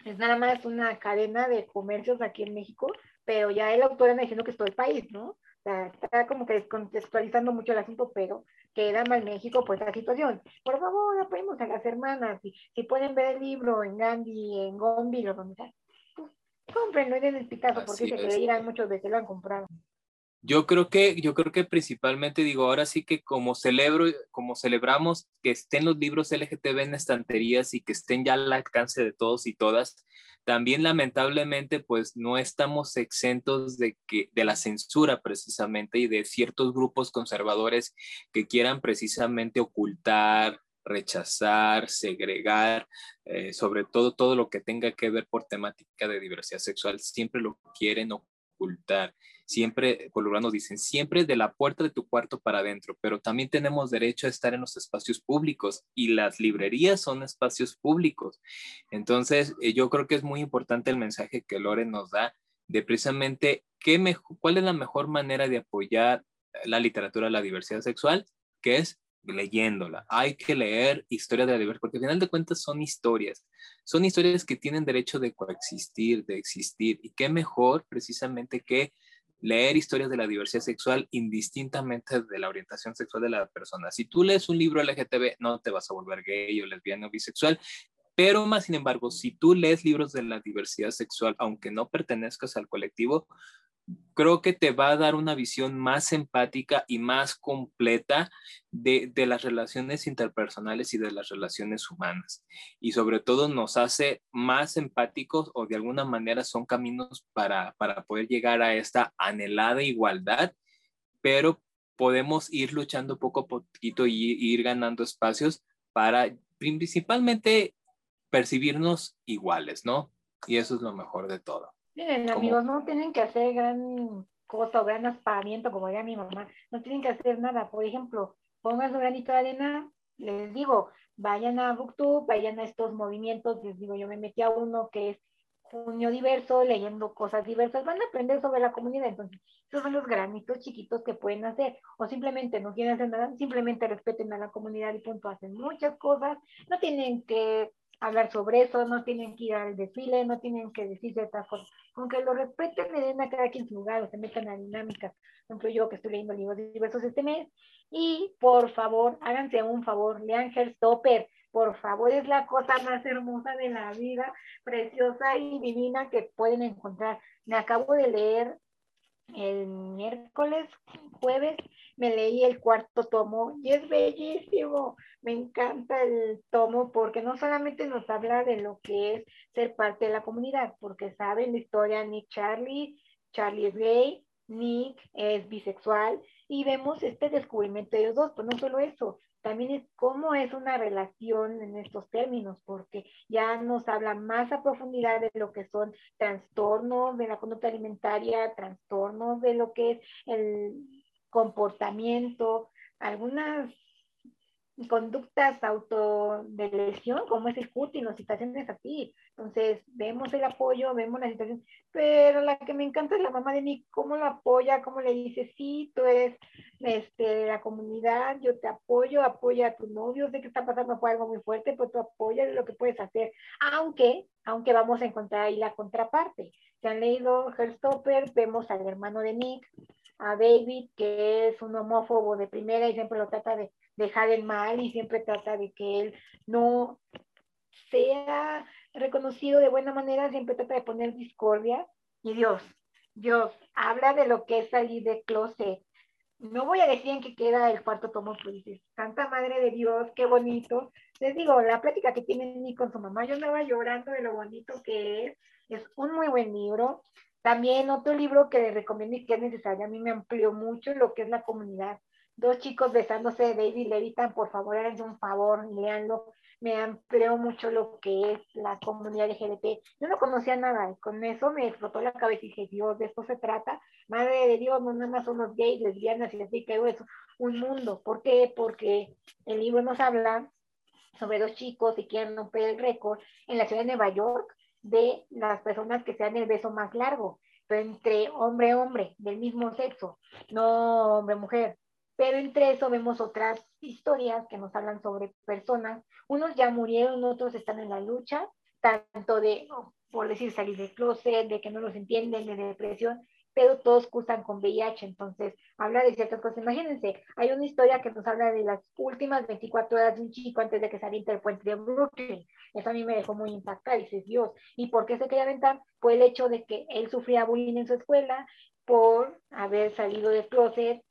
Speaker 3: Es nada más una cadena de comercios aquí en México, pero ya el autor anda diciendo que es todo el país, ¿no? O sea, está como que descontextualizando mucho el asunto, pero queda mal México, pues la situación. Por favor, apoyemos a las hermanas. Si, si pueden ver el libro en Gandhi, en Gombi, o donde sea, Comprenlo en el Picasso porque se creerán muchos de que lo han comprado.
Speaker 1: Yo creo que, yo creo que principalmente digo, ahora sí que como celebro, como celebramos que estén los libros LGTB en estanterías y que estén ya al alcance de todos y todas, también lamentablemente pues no estamos exentos de que de la censura precisamente y de ciertos grupos conservadores que quieran precisamente ocultar rechazar, segregar, eh, sobre todo todo lo que tenga que ver por temática de diversidad sexual, siempre lo quieren ocultar. Siempre, por dicen, siempre de la puerta de tu cuarto para adentro, pero también tenemos derecho a estar en los espacios públicos y las librerías son espacios públicos. Entonces, eh, yo creo que es muy importante el mensaje que Lore nos da de precisamente qué cuál es la mejor manera de apoyar la literatura la diversidad sexual, que es leyéndola. Hay que leer historia de la diversidad, porque al final de cuentas son historias. Son historias que tienen derecho de coexistir, de existir. Y qué mejor precisamente que leer historias de la diversidad sexual indistintamente de la orientación sexual de la persona. Si tú lees un libro LGTB, no te vas a volver gay o lesbiana o bisexual, pero más sin embargo, si tú lees libros de la diversidad sexual, aunque no pertenezcas al colectivo, creo que te va a dar una visión más empática y más completa de, las relaciones interpersonales y de las relaciones humanas. Y sobre todo nos hace más empáticos o de alguna manera son caminos para, poder llegar a esta anhelada igualdad, pero podemos ir luchando poco a poquito y ir ganando espacios para principalmente percibirnos iguales, ¿no? Y eso es lo mejor de todo.
Speaker 3: Miren, amigos, no tienen que hacer gran cosa o gran aspamiento, como diría mi mamá. No tienen que hacer nada. Por ejemplo, pongan su granito de arena, les digo, vayan a Booktube, vayan a estos movimientos, les digo, yo me metí a uno que es Junio Diverso, leyendo cosas diversas, van a aprender sobre la comunidad, entonces esos son los granitos chiquitos que pueden hacer, o simplemente no quieren hacer nada, simplemente respeten a la comunidad y punto, hacen muchas cosas, no tienen que hablar sobre eso, no tienen que ir al desfile, no tienen que decir ciertas cosas. Aunque lo respeten, le den a cada quien su lugar o se metan a dinámicas. Por ejemplo, yo que estoy leyendo libros diversos este mes. Y por favor, háganse un favor, lean Herstopper. Por favor, es la cosa más hermosa de la vida, preciosa y divina que pueden encontrar. Me acabo de leer el miércoles, jueves, me leí el cuarto tomo y es bellísimo. Me encanta el tomo porque no solamente nos habla de lo que es ser parte de la comunidad, porque saben la historia Nick Charlie, Charlie es gay, Nick es bisexual y vemos este descubrimiento de los dos, pero no solo eso, también es cómo es una relación en estos términos, porque ya nos habla más a profundidad de lo que son trastornos de la conducta alimentaria, trastornos de lo que es el comportamiento, algunas conductas auto de lesión, como es el cutting o situaciones así. Entonces, vemos el apoyo, vemos la situación, pero la que me encanta es la mamá de mí, cómo la apoya, cómo le dice, sí, tú eres este, la comunidad, yo te apoyo, apoya a tu novio, sé que está pasando por algo muy fuerte, pero tú apoyas lo que puedes hacer, aunque, aunque vamos a encontrar ahí la contraparte. Se han leído Herstopper, vemos al hermano de Nick, a David, que es un homófobo de primera y siempre lo trata de dejar el mal y siempre trata de que él no sea reconocido de buena manera, siempre trata de poner discordia. Y Dios, Dios, habla de lo que es salir de closet. No voy a decir en qué queda el cuarto tomo, pues dices, Santa Madre de Dios, qué bonito. Les digo, la plática que tiene ni con su mamá, yo andaba llorando de lo bonito que es. Es un muy buen libro. También otro libro que les recomiendo y que es necesario, a mí me amplió mucho lo que es la comunidad dos chicos besándose, David Levitan, por favor, háganse un favor, leanlo. Me amplió mucho lo que es la comunidad LGBT. Yo no conocía nada, con eso me explotó la cabeza y dije, Dios, de esto se trata. Madre de Dios, no nada más son los gays, lesbianas y así, que eso, un mundo. ¿Por qué? Porque el libro nos habla sobre dos chicos que quieren romper el récord en la ciudad de Nueva York de las personas que sean el beso más largo, pero entre hombre-hombre, del mismo sexo, no hombre-mujer pero entre eso vemos otras historias que nos hablan sobre personas. Unos ya murieron, otros están en la lucha, tanto de, por decir, salir del closet, de que no los entienden, de depresión, pero todos cursan con VIH, entonces habla de ciertas cosas. Imagínense, hay una historia que nos habla de las últimas 24 horas de un chico antes de que saliera del puente de Brooklyn. Eso a mí me dejó muy impactada, dices, Dios, ¿y por qué se quería aventar? Fue el hecho de que él sufría bullying en su escuela por haber salido del closet,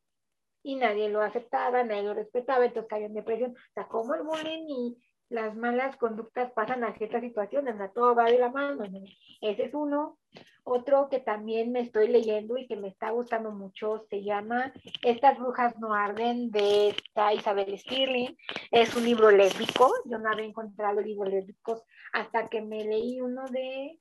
Speaker 3: y nadie lo aceptaba, nadie lo respetaba, entonces cayó en depresión. O sea, como el bullying y las malas conductas pasan a ciertas situaciones, la todo va de la mano. Ese es uno. Otro que también me estoy leyendo y que me está gustando mucho se llama Estas brujas no arden de Isabel Stirling. Es un libro lésbico. Yo no había encontrado libros lésbicos hasta que me leí uno de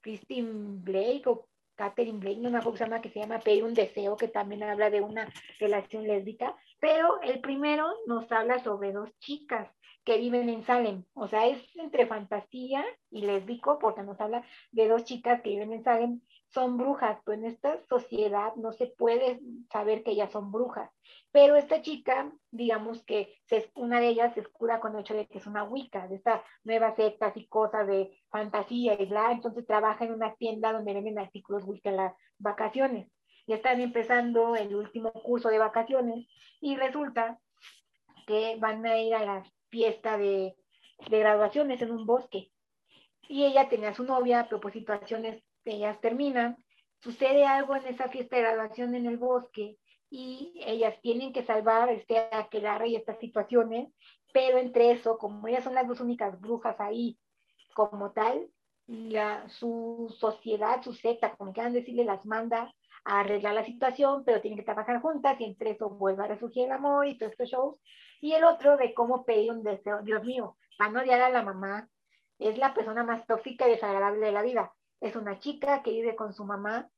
Speaker 3: Christine Blake o Catherine Blake, una cosa que se llama Pedir un deseo, que también habla de una relación lésbica, pero el primero nos habla sobre dos chicas que viven en Salem, o sea, es entre fantasía y lésbico, porque nos habla de dos chicas que viven en Salem, son brujas, pero en esta sociedad no se puede saber que ellas son brujas. Pero esta chica, digamos que una de ellas se escuda con el hecho de que es una Wicca, de estas nuevas sectas y cosas de fantasía y bla, entonces trabaja en una tienda donde venden artículos Wicca en las vacaciones. Y están empezando el último curso de vacaciones y resulta que van a ir a la fiesta de, graduaciones en un bosque. Y ella tenía su novia, pero por situaciones ellas terminan, sucede algo en esa fiesta de graduación en el bosque y ellas tienen que salvar este aquelarre y estas situaciones, pero entre eso, como ellas son las dos únicas brujas ahí como tal, la, su sociedad, su secta, como quieran decirle, las manda a arreglar la situación, pero tienen que trabajar juntas y entre eso vuelve a resurgir el amor y todos estos shows. Y el otro de cómo pedir un deseo, Dios mío, para no odiar a la mamá, es la persona más tóxica y desagradable de la vida. Es una chica que vive con su mamá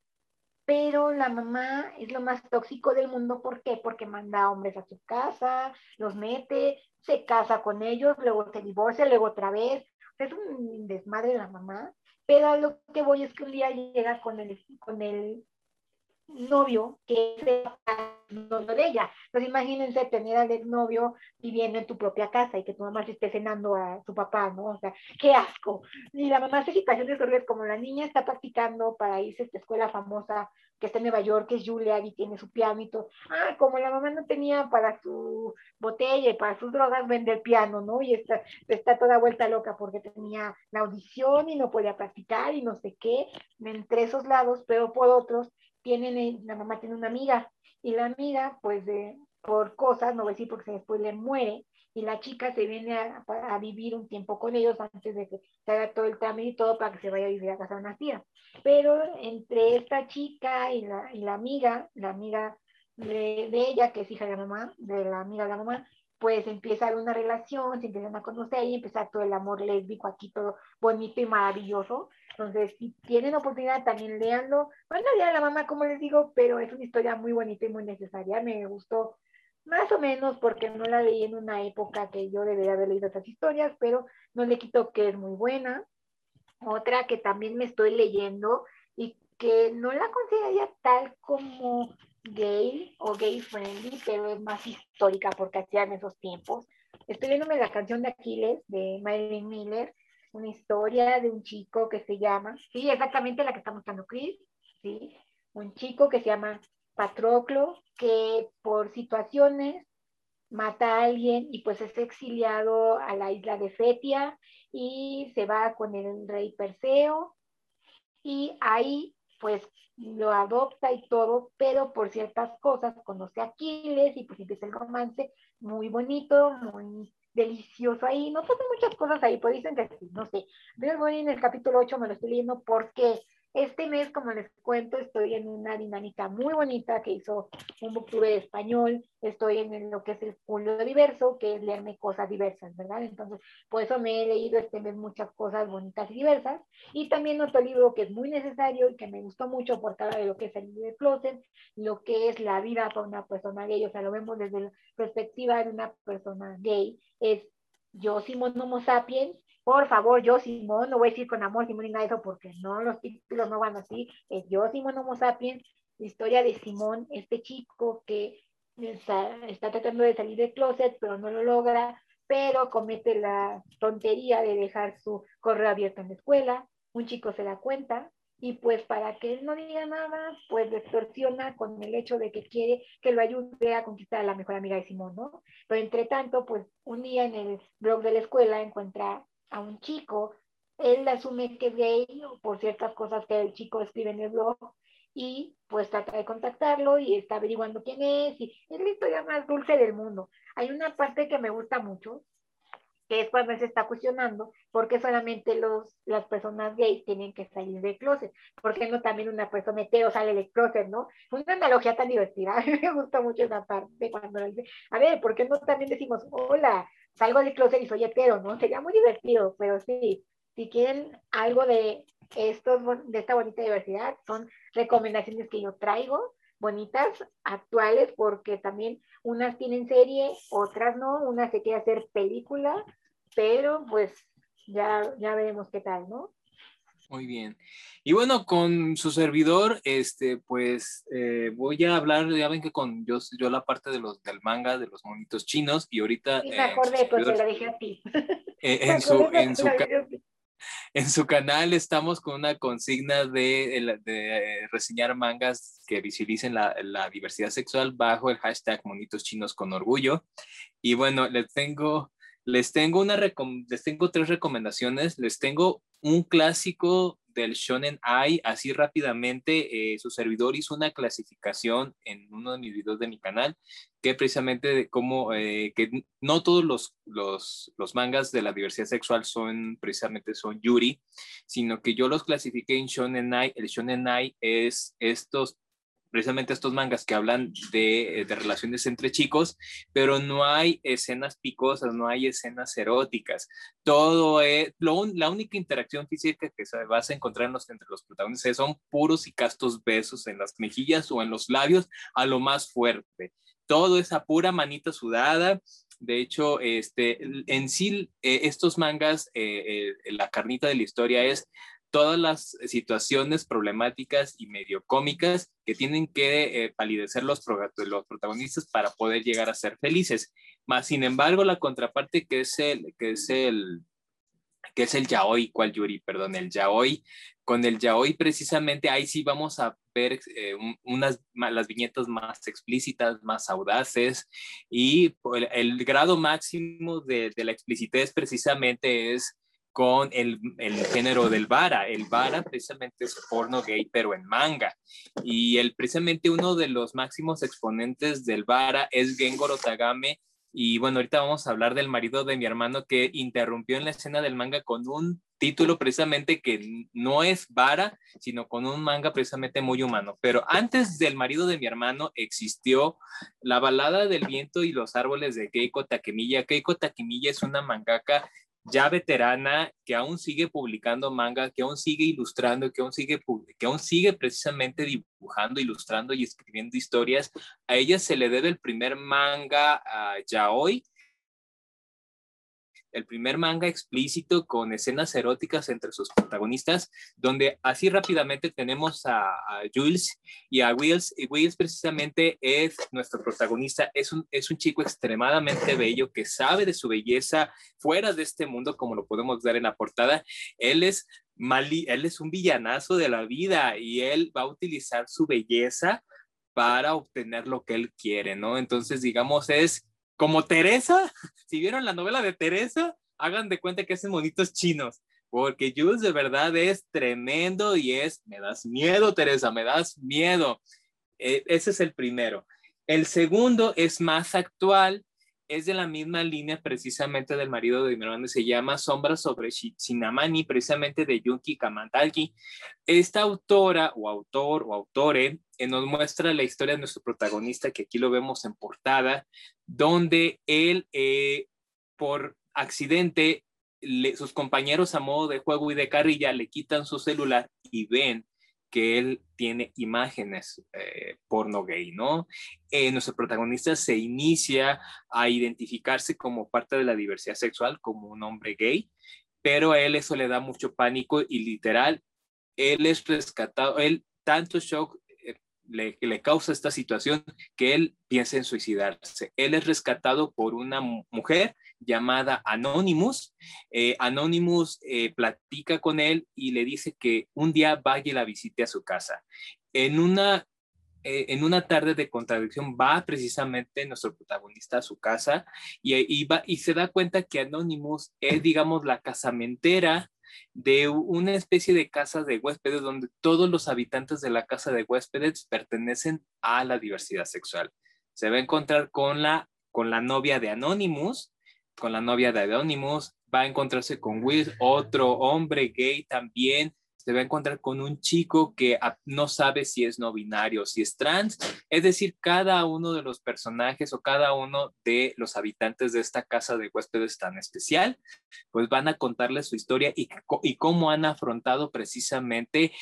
Speaker 3: pero la mamá es lo más tóxico del mundo. ¿Por qué? Porque manda hombres a su casa, los mete, se casa con ellos, luego se divorcia, luego otra vez. Es un desmadre la mamá. Pero a lo que voy es que un día llega con el, con el novio que es el novio de ella. Entonces imagínense tener al novio viviendo en tu propia casa y que tu mamá se esté cenando a su papá, ¿no? O sea, qué asco. Y la mamá hace situaciones horribles como la niña está practicando para irse a esta escuela famosa que está en Nueva York, que es Julia, y tiene su piano y todo. Ah, como la mamá no tenía para su botella y para sus drogas, vende el piano, ¿no? Y está, está toda vuelta loca porque tenía la audición y no podía practicar y no sé qué, entre esos lados, pero por otros tienen, la mamá tiene una amiga y la amiga, pues por cosas, no voy a decir porque después le muere, y la chica se viene a, vivir un tiempo con ellos antes de que se haga todo el trámite y todo para que se vaya a vivir a casa de una tía. Pero entre esta chica y la, y la amiga, la amiga de, de, ella, que es hija de la mamá, de la amiga de la mamá, pues empieza una relación, se empiezan a conocer y empieza todo el amor lésbico aquí, todo bonito y maravilloso. Entonces, si tienen oportunidad, también leanlo. Bueno, ya la mamá, como les digo, pero es una historia muy bonita y muy necesaria. Me gustó más o menos porque no la leí en una época que yo debería haber leído otras historias, pero no le quito que es muy buena. Otra que también me estoy leyendo y que no la consideraría tal como gay o gay friendly, pero es más histórica porque hacían esos tiempos. Estoy viéndome la canción de Aquiles de Marilyn Miller, una historia de un chico que se llama, sí, exactamente la que está mostrando Chris, sí, un chico que se llama Patroclo, que por situaciones mata a alguien y pues es exiliado a la isla de Fetia y se va con el rey Perseo y ahí pues lo adopta y todo, pero por ciertas cosas conoce a Aquiles y pues empieza el romance muy bonito, muy delicioso ahí. No pasan muchas cosas ahí, pues dicen que sí, no sé. Pero voy en el capítulo 8, me lo estoy leyendo porque este mes, como les cuento, estoy en una dinámica muy bonita que hizo un booktuber español. Estoy en lo que es el Julio Diverso, que es leerme cosas diversas, ¿verdad? Entonces, por eso me he leído este mes muchas cosas bonitas y diversas. Y también otro libro que es muy necesario y que me gustó mucho porque habla de lo que es el del closet, lo que es la vida para una persona gay. O sea, lo vemos desde la perspectiva de una persona gay. Es yo, Simón Homo sapiens, por favor, yo Simón, no voy a decir con amor Simón y nada de eso porque no, los títulos no van así, es yo Simón Homo sapiens, la historia de Simón, este chico que está, está tratando de salir del closet, pero no lo logra, pero comete la tontería de dejar su correo abierto en la escuela, un chico se da cuenta, y pues para que él no diga nada, pues le extorsiona con el hecho de que quiere que lo ayude a conquistar a la mejor amiga de Simón, ¿no? Pero entre tanto, pues un día en el blog de la escuela encuentra a un chico, él asume que es gay por ciertas cosas que el chico escribe en el blog y pues trata de contactarlo y está averiguando quién es y es la historia más dulce del mundo. Hay una parte que me gusta mucho, que es cuando se está cuestionando por qué solamente los, las personas gays tienen que salir del closet, por qué no también una persona hetero sale del closet, ¿no? Una analogía tan divertida, a mí me gusta mucho esa parte cuando a ver, ¿por qué no también decimos, hola, salgo del closet y soy hetero, ¿no? Sería muy divertido, pero sí, si quieren algo de, estos, de esta bonita diversidad, son recomendaciones que yo traigo, bonitas, actuales, porque también unas tienen serie, otras no, una se quiere hacer película, pero pues ya, ya veremos qué tal, ¿no?
Speaker 1: Muy bien. Y bueno, con su servidor, este, pues eh, voy a hablar, ya ven que con yo, yo la parte de los del manga, de los monitos chinos, y ahorita.
Speaker 3: Sí, me acordé, eh, pues lo dije a ti.
Speaker 1: Eh, en, su, en, su, en su canal estamos con una consigna de, de reseñar mangas que visualicen la, la, diversidad sexual bajo el hashtag monitos chinos con orgullo. Y bueno, les tengo, les tengo, una les tengo tres recomendaciones. Les tengo un clásico del Shonen Ai, así rápidamente, eh, su servidor hizo una clasificación en uno de mis videos de mi canal, que precisamente de eh, que no todos los, los, los, mangas de la diversidad sexual son precisamente son Yuri, sino que yo los clasifiqué en Shonen Ai. El Shonen Ai es estos precisamente estos mangas que hablan de, de, relaciones entre chicos, pero no hay escenas picosas, no hay escenas eróticas. Todo es, lo, la única interacción física que se vas a encontrar entre los protagonistas son puros y castos besos en las mejillas o en los labios a lo más fuerte. Todo esa pura manita sudada, de hecho, este, en sí, eh, estos mangas, eh, eh, la carnita de la historia es todas las situaciones problemáticas y medio cómicas que tienen que palidecer los, los protagonistas para poder llegar a ser felices. Más, sin embargo, la contraparte que es el, que es el, que es el yaoi, cual Yuri, perdón, el yaoi. Con el yaoi precisamente ahí sí vamos a ver eh, unas las viñetas más explícitas, más audaces y el, grado máximo de, de, la explicitez precisamente es con el, el, género del vara. El vara precisamente es porno gay, pero en manga. Y el, precisamente uno de los máximos exponentes del vara es Gengoro Tagame, y bueno, ahorita vamos a hablar del marido de mi hermano que interrumpió en la escena del manga con un título precisamente que no es vara, sino con un manga precisamente muy humano. Pero antes del marido de mi hermano existió la balada del viento y los árboles de Keiko Takemiya. Keiko Takemiya es una mangaka ya veterana, que aún sigue publicando manga, que aún sigue ilustrando, que aún sigue, que aún sigue precisamente dibujando, ilustrando y escribiendo historias. A ella se le debe el primer manga uh, yaoi, el primer manga explícito con escenas eróticas entre sus protagonistas, donde así rápidamente tenemos a, Jules y a Wills. Y Wills precisamente es nuestro protagonista, es un, es un chico extremadamente bello que sabe de su belleza fuera de este mundo, como lo podemos ver en la portada. Él es, mali, él es un villanazo de la vida y él va a utilizar su belleza para obtener lo que él quiere, ¿no? Entonces, digamos, es como Teresa, si vieron la novela de Teresa, hagan de cuenta que hacen monitos chinos, porque Jules de verdad es tremendo y es, me das miedo, Teresa, me das miedo. E, ese es el primero. El segundo es más actual, es de la misma línea precisamente del marido de mi hermano, se llama Sombras sobre Shinamani, precisamente de Yunki Kamantalki. Esta autora o autor o autore eh, nos muestra la historia de nuestro protagonista, que aquí lo vemos en portada, donde él, eh, por accidente, sus compañeros a modo de juego y de carrilla le quitan su celular y ven que él tiene imágenes eh, porno gay, ¿no? nuestro protagonista se inicia a identificarse como parte de la diversidad sexual, como un hombre gay, pero a él eso le da mucho pánico y literal, él es rescatado, él tanto shock le, le, causa esta situación que él piensa en suicidarse. Él es rescatado por una mujer llamada Anonymous. Eh, Anonymous eh, platica con él y le dice que un día vaya y la visite a su casa. En una, eh, en una tarde de contradicción va precisamente nuestro protagonista a su casa y, y, va, y se da cuenta que Anonymous es, digamos, la casamentera de una especie de casa de huéspedes donde todos los habitantes de la casa de huéspedes pertenecen a la diversidad sexual. Se va a encontrar con la, con la novia de Anonymous, con la novia de Anonymous, va a encontrarse con Will, otro hombre gay también, se va a encontrar con un chico que no sabe si es no binario, si es trans. Es decir, cada uno de los personajes o cada uno de los habitantes de esta casa de huéspedes tan especial, pues van a contarle su historia y cómo han afrontado precisamente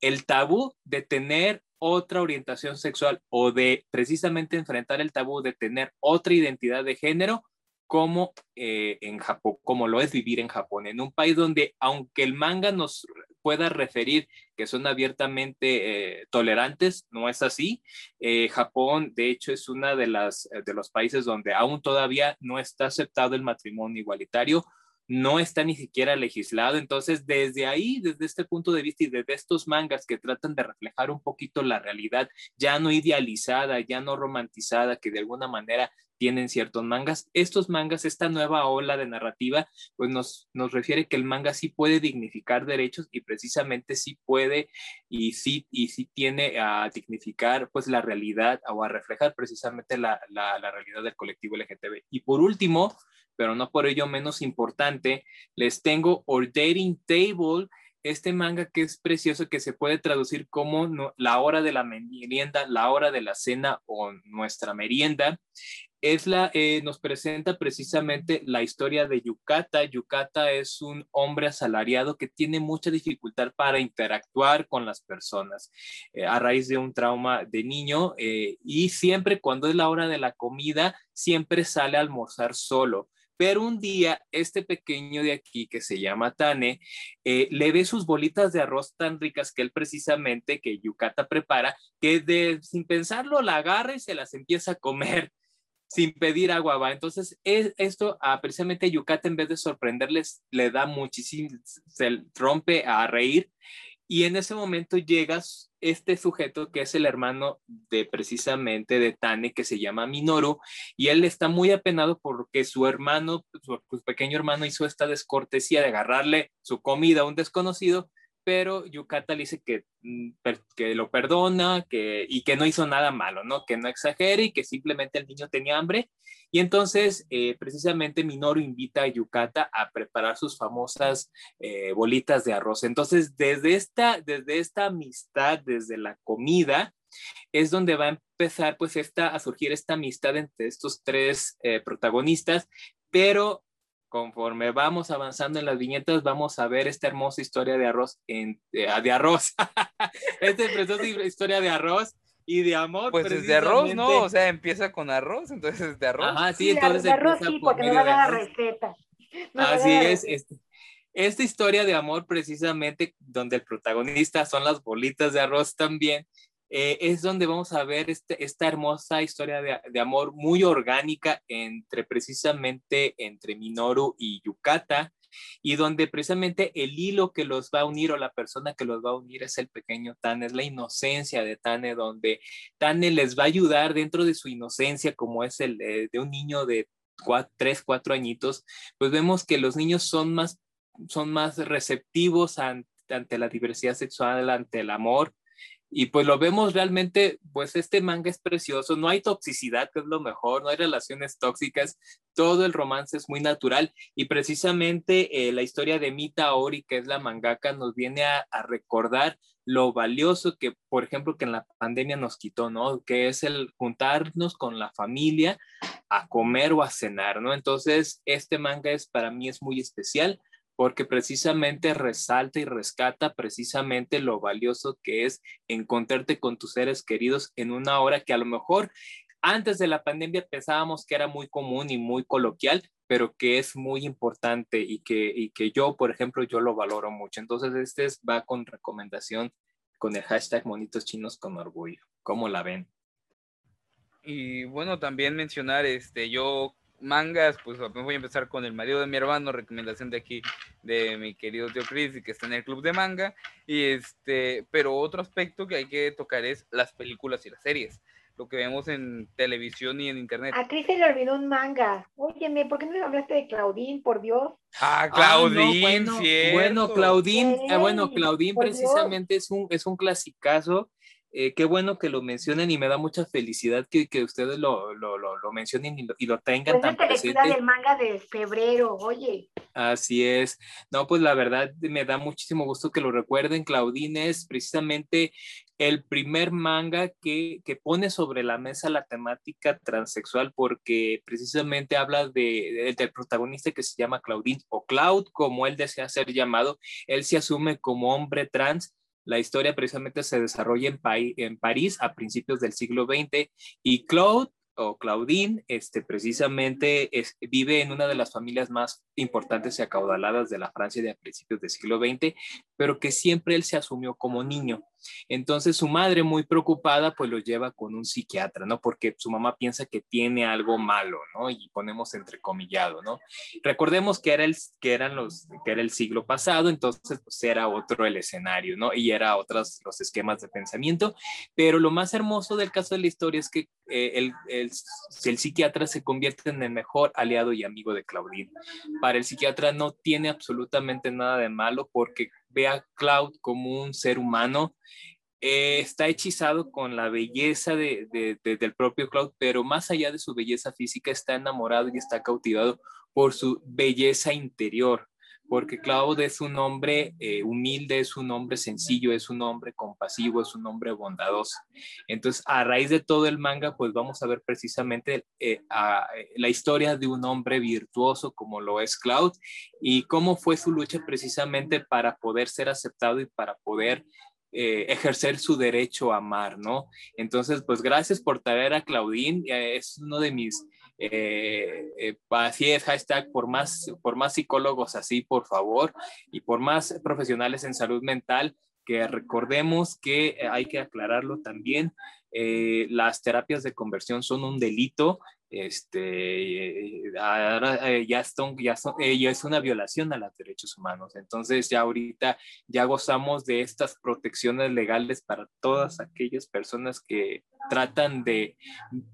Speaker 1: el tabú de tener otra orientación sexual o de precisamente enfrentar el tabú de tener otra identidad de género como eh, en Japón, como lo es vivir en Japón, en un país donde aunque el manga nos pueda referir que son abiertamente eh, tolerantes, no es así. Eh, Japón, de hecho, es uno de, de los países donde aún todavía no está aceptado el matrimonio igualitario, no está ni siquiera legislado. Entonces, desde ahí, desde este punto de vista y desde estos mangas que tratan de reflejar un poquito la realidad, ya no idealizada, ya no romantizada, que de alguna manera tienen ciertos mangas. Estos mangas, esta nueva ola de narrativa, pues nos, nos refiere que el manga sí puede dignificar derechos y precisamente sí puede y sí, y sí tiene a dignificar pues la realidad o a reflejar precisamente la, la, la realidad del colectivo LGTB. Y por último, pero no por ello menos importante, les tengo Our Dating Table, este manga que es precioso, que se puede traducir como la hora de la merienda, la hora de la cena o nuestra merienda. Es la, eh, nos presenta precisamente la historia de Yukata. Yukata es un hombre asalariado que tiene mucha dificultad para interactuar con las personas eh, a raíz de un trauma de niño eh, y siempre cuando es la hora de la comida, siempre sale a almorzar solo. Pero un día, este pequeño de aquí, que se llama Tane, le ve sus bolitas de arroz tan ricas que él precisamente, que Yucata prepara, que de, sin pensarlo la agarra y se las empieza a comer sin pedir agua, va. Entonces, es, esto a precisamente Yucata, en vez de sorprenderles, le da muchísimo, se rompe a reír y en ese momento llegas este sujeto que es el hermano de precisamente de Tane, que se llama Minoru, y él está muy apenado porque su hermano, su, su pequeño hermano hizo esta descortesía de agarrarle su comida a un desconocido, pero Yukata le dice que, mm, que lo perdona que, y que no hizo nada malo, ¿no? Que no exagere y que simplemente el niño tenía hambre. Y entonces, eh, precisamente, Minoru invita a Yukata a preparar sus famosas eh, bolitas de arroz. Entonces, desde esta, desde esta amistad, desde la comida, es donde va a empezar pues esta, a surgir esta amistad entre estos tres eh, protagonistas, pero conforme vamos avanzando en las viñetas, vamos a ver esta hermosa historia de arroz, en, de, ah, arroz, esta preciosa historia de arroz y de amor.
Speaker 2: Pues es de arroz, ¿no? O sea, empieza con arroz, entonces es de arroz.
Speaker 3: Ajá, sí, entonces de arroz sí, porque no va a la receta.
Speaker 1: Así es, este, esta historia de amor precisamente donde el protagonista son las bolitas de arroz también, eh, es donde vamos a ver este, esta hermosa historia de, amor muy orgánica entre precisamente entre Minoru y Yukata y donde precisamente el hilo que los va a unir o la persona que los va a unir es el pequeño Tane, es la inocencia de Tane, donde Tane les va a ayudar dentro de su inocencia como es el de, un niño de tres, cuatro añitos, pues vemos que los niños son más, son más receptivos ante la diversidad sexual, ante el amor, y pues lo vemos realmente, pues este manga es precioso, no hay toxicidad, que es lo mejor, no hay relaciones tóxicas, todo el romance es muy natural y precisamente eh, la historia de Mita Ori, que es la mangaka, nos viene a, a, recordar lo valioso que, por ejemplo, que en la pandemia nos quitó, ¿no? Que es el juntarnos con la familia a comer o a cenar, ¿no? Entonces, este manga es para mí es muy especial porque precisamente resalta y rescata precisamente lo valioso que es encontrarte con tus seres queridos en una hora que a lo mejor antes de la pandemia pensábamos que era muy común y muy coloquial, pero que es muy importante y que, y que yo, por ejemplo, yo lo valoro mucho. Entonces, este va con recomendación con el hashtag monitos chinos con orgullo. ¿Cómo la ven?
Speaker 2: Y bueno, también mencionar, este, yo mangas, pues voy a empezar con El marido de mi hermano, recomendación de aquí de mi querido tío Chris, que está en el club de manga. Y este, pero otro aspecto que hay que tocar es las películas y las series, lo que vemos en televisión y en internet.
Speaker 3: A Chris se le olvidó un manga. Óyeme, ¿por qué no le hablaste de Claudín, por Dios?
Speaker 2: Ah, Claudín, ah,
Speaker 1: bueno, bueno, Claudín, eh, bueno, Claudín precisamente es un, es un clasicazo eh, qué bueno que lo mencionen y me da mucha felicidad que, que ustedes lo, lo, lo, mencionen y lo, y lo tengan
Speaker 3: pues tan presente. del manga de febrero, oye.
Speaker 1: Así es. No, pues la verdad me da muchísimo gusto que lo recuerden. Claudine es precisamente el primer manga que, que, pone sobre la mesa la temática transexual porque precisamente habla de, del protagonista que se llama Claudine o Cloud, como él desea ser llamado. Él se asume como hombre trans la historia precisamente se desarrolla en, París a principios del siglo XX y Claude o Claudine, este, precisamente vive en una de las familias más importantes y acaudaladas de la Francia de principios del siglo XX, pero que siempre él se asumió como niño. Entonces su madre, muy preocupada, pues lo lleva con un psiquiatra, ¿no? Porque su mamá piensa que tiene algo malo, ¿no? Y ponemos entrecomillado, ¿no? Recordemos que era el, que eran los, que era el siglo pasado, entonces pues era otro el escenario, ¿no? Y era otros los esquemas de pensamiento, pero lo más hermoso del caso de la historia es que eh, el, el, el, psiquiatra se convierte en el mejor aliado y amigo de Claudine. Para el psiquiatra no tiene absolutamente nada de malo porque ve a Cloud como un ser humano, eh, está hechizado con la belleza de, del propio Cloud, pero más allá de su belleza física, está enamorado y está cautivado por su belleza interior, porque Cloud es un hombre eh, humilde, es un hombre sencillo, es un hombre compasivo, es un hombre bondadoso. Entonces, a raíz de todo el manga, pues vamos a ver precisamente eh, la historia de un hombre virtuoso como lo es Cloud y cómo fue su lucha precisamente para poder ser aceptado y para poder eh, ejercer su derecho a amar, ¿no? Entonces, pues gracias por traer a Claudín, es uno de mis eh, eh, hashtag por más, por más psicólogos así, por favor, y por más profesionales en salud mental, que recordemos que hay que aclararlo también, eh, las terapias de conversión son un delito este, ahora eh, ya, son, eh, ya es una violación a los derechos humanos. Entonces ya ahorita ya gozamos de estas protecciones legales para todas aquellas personas que tratan de,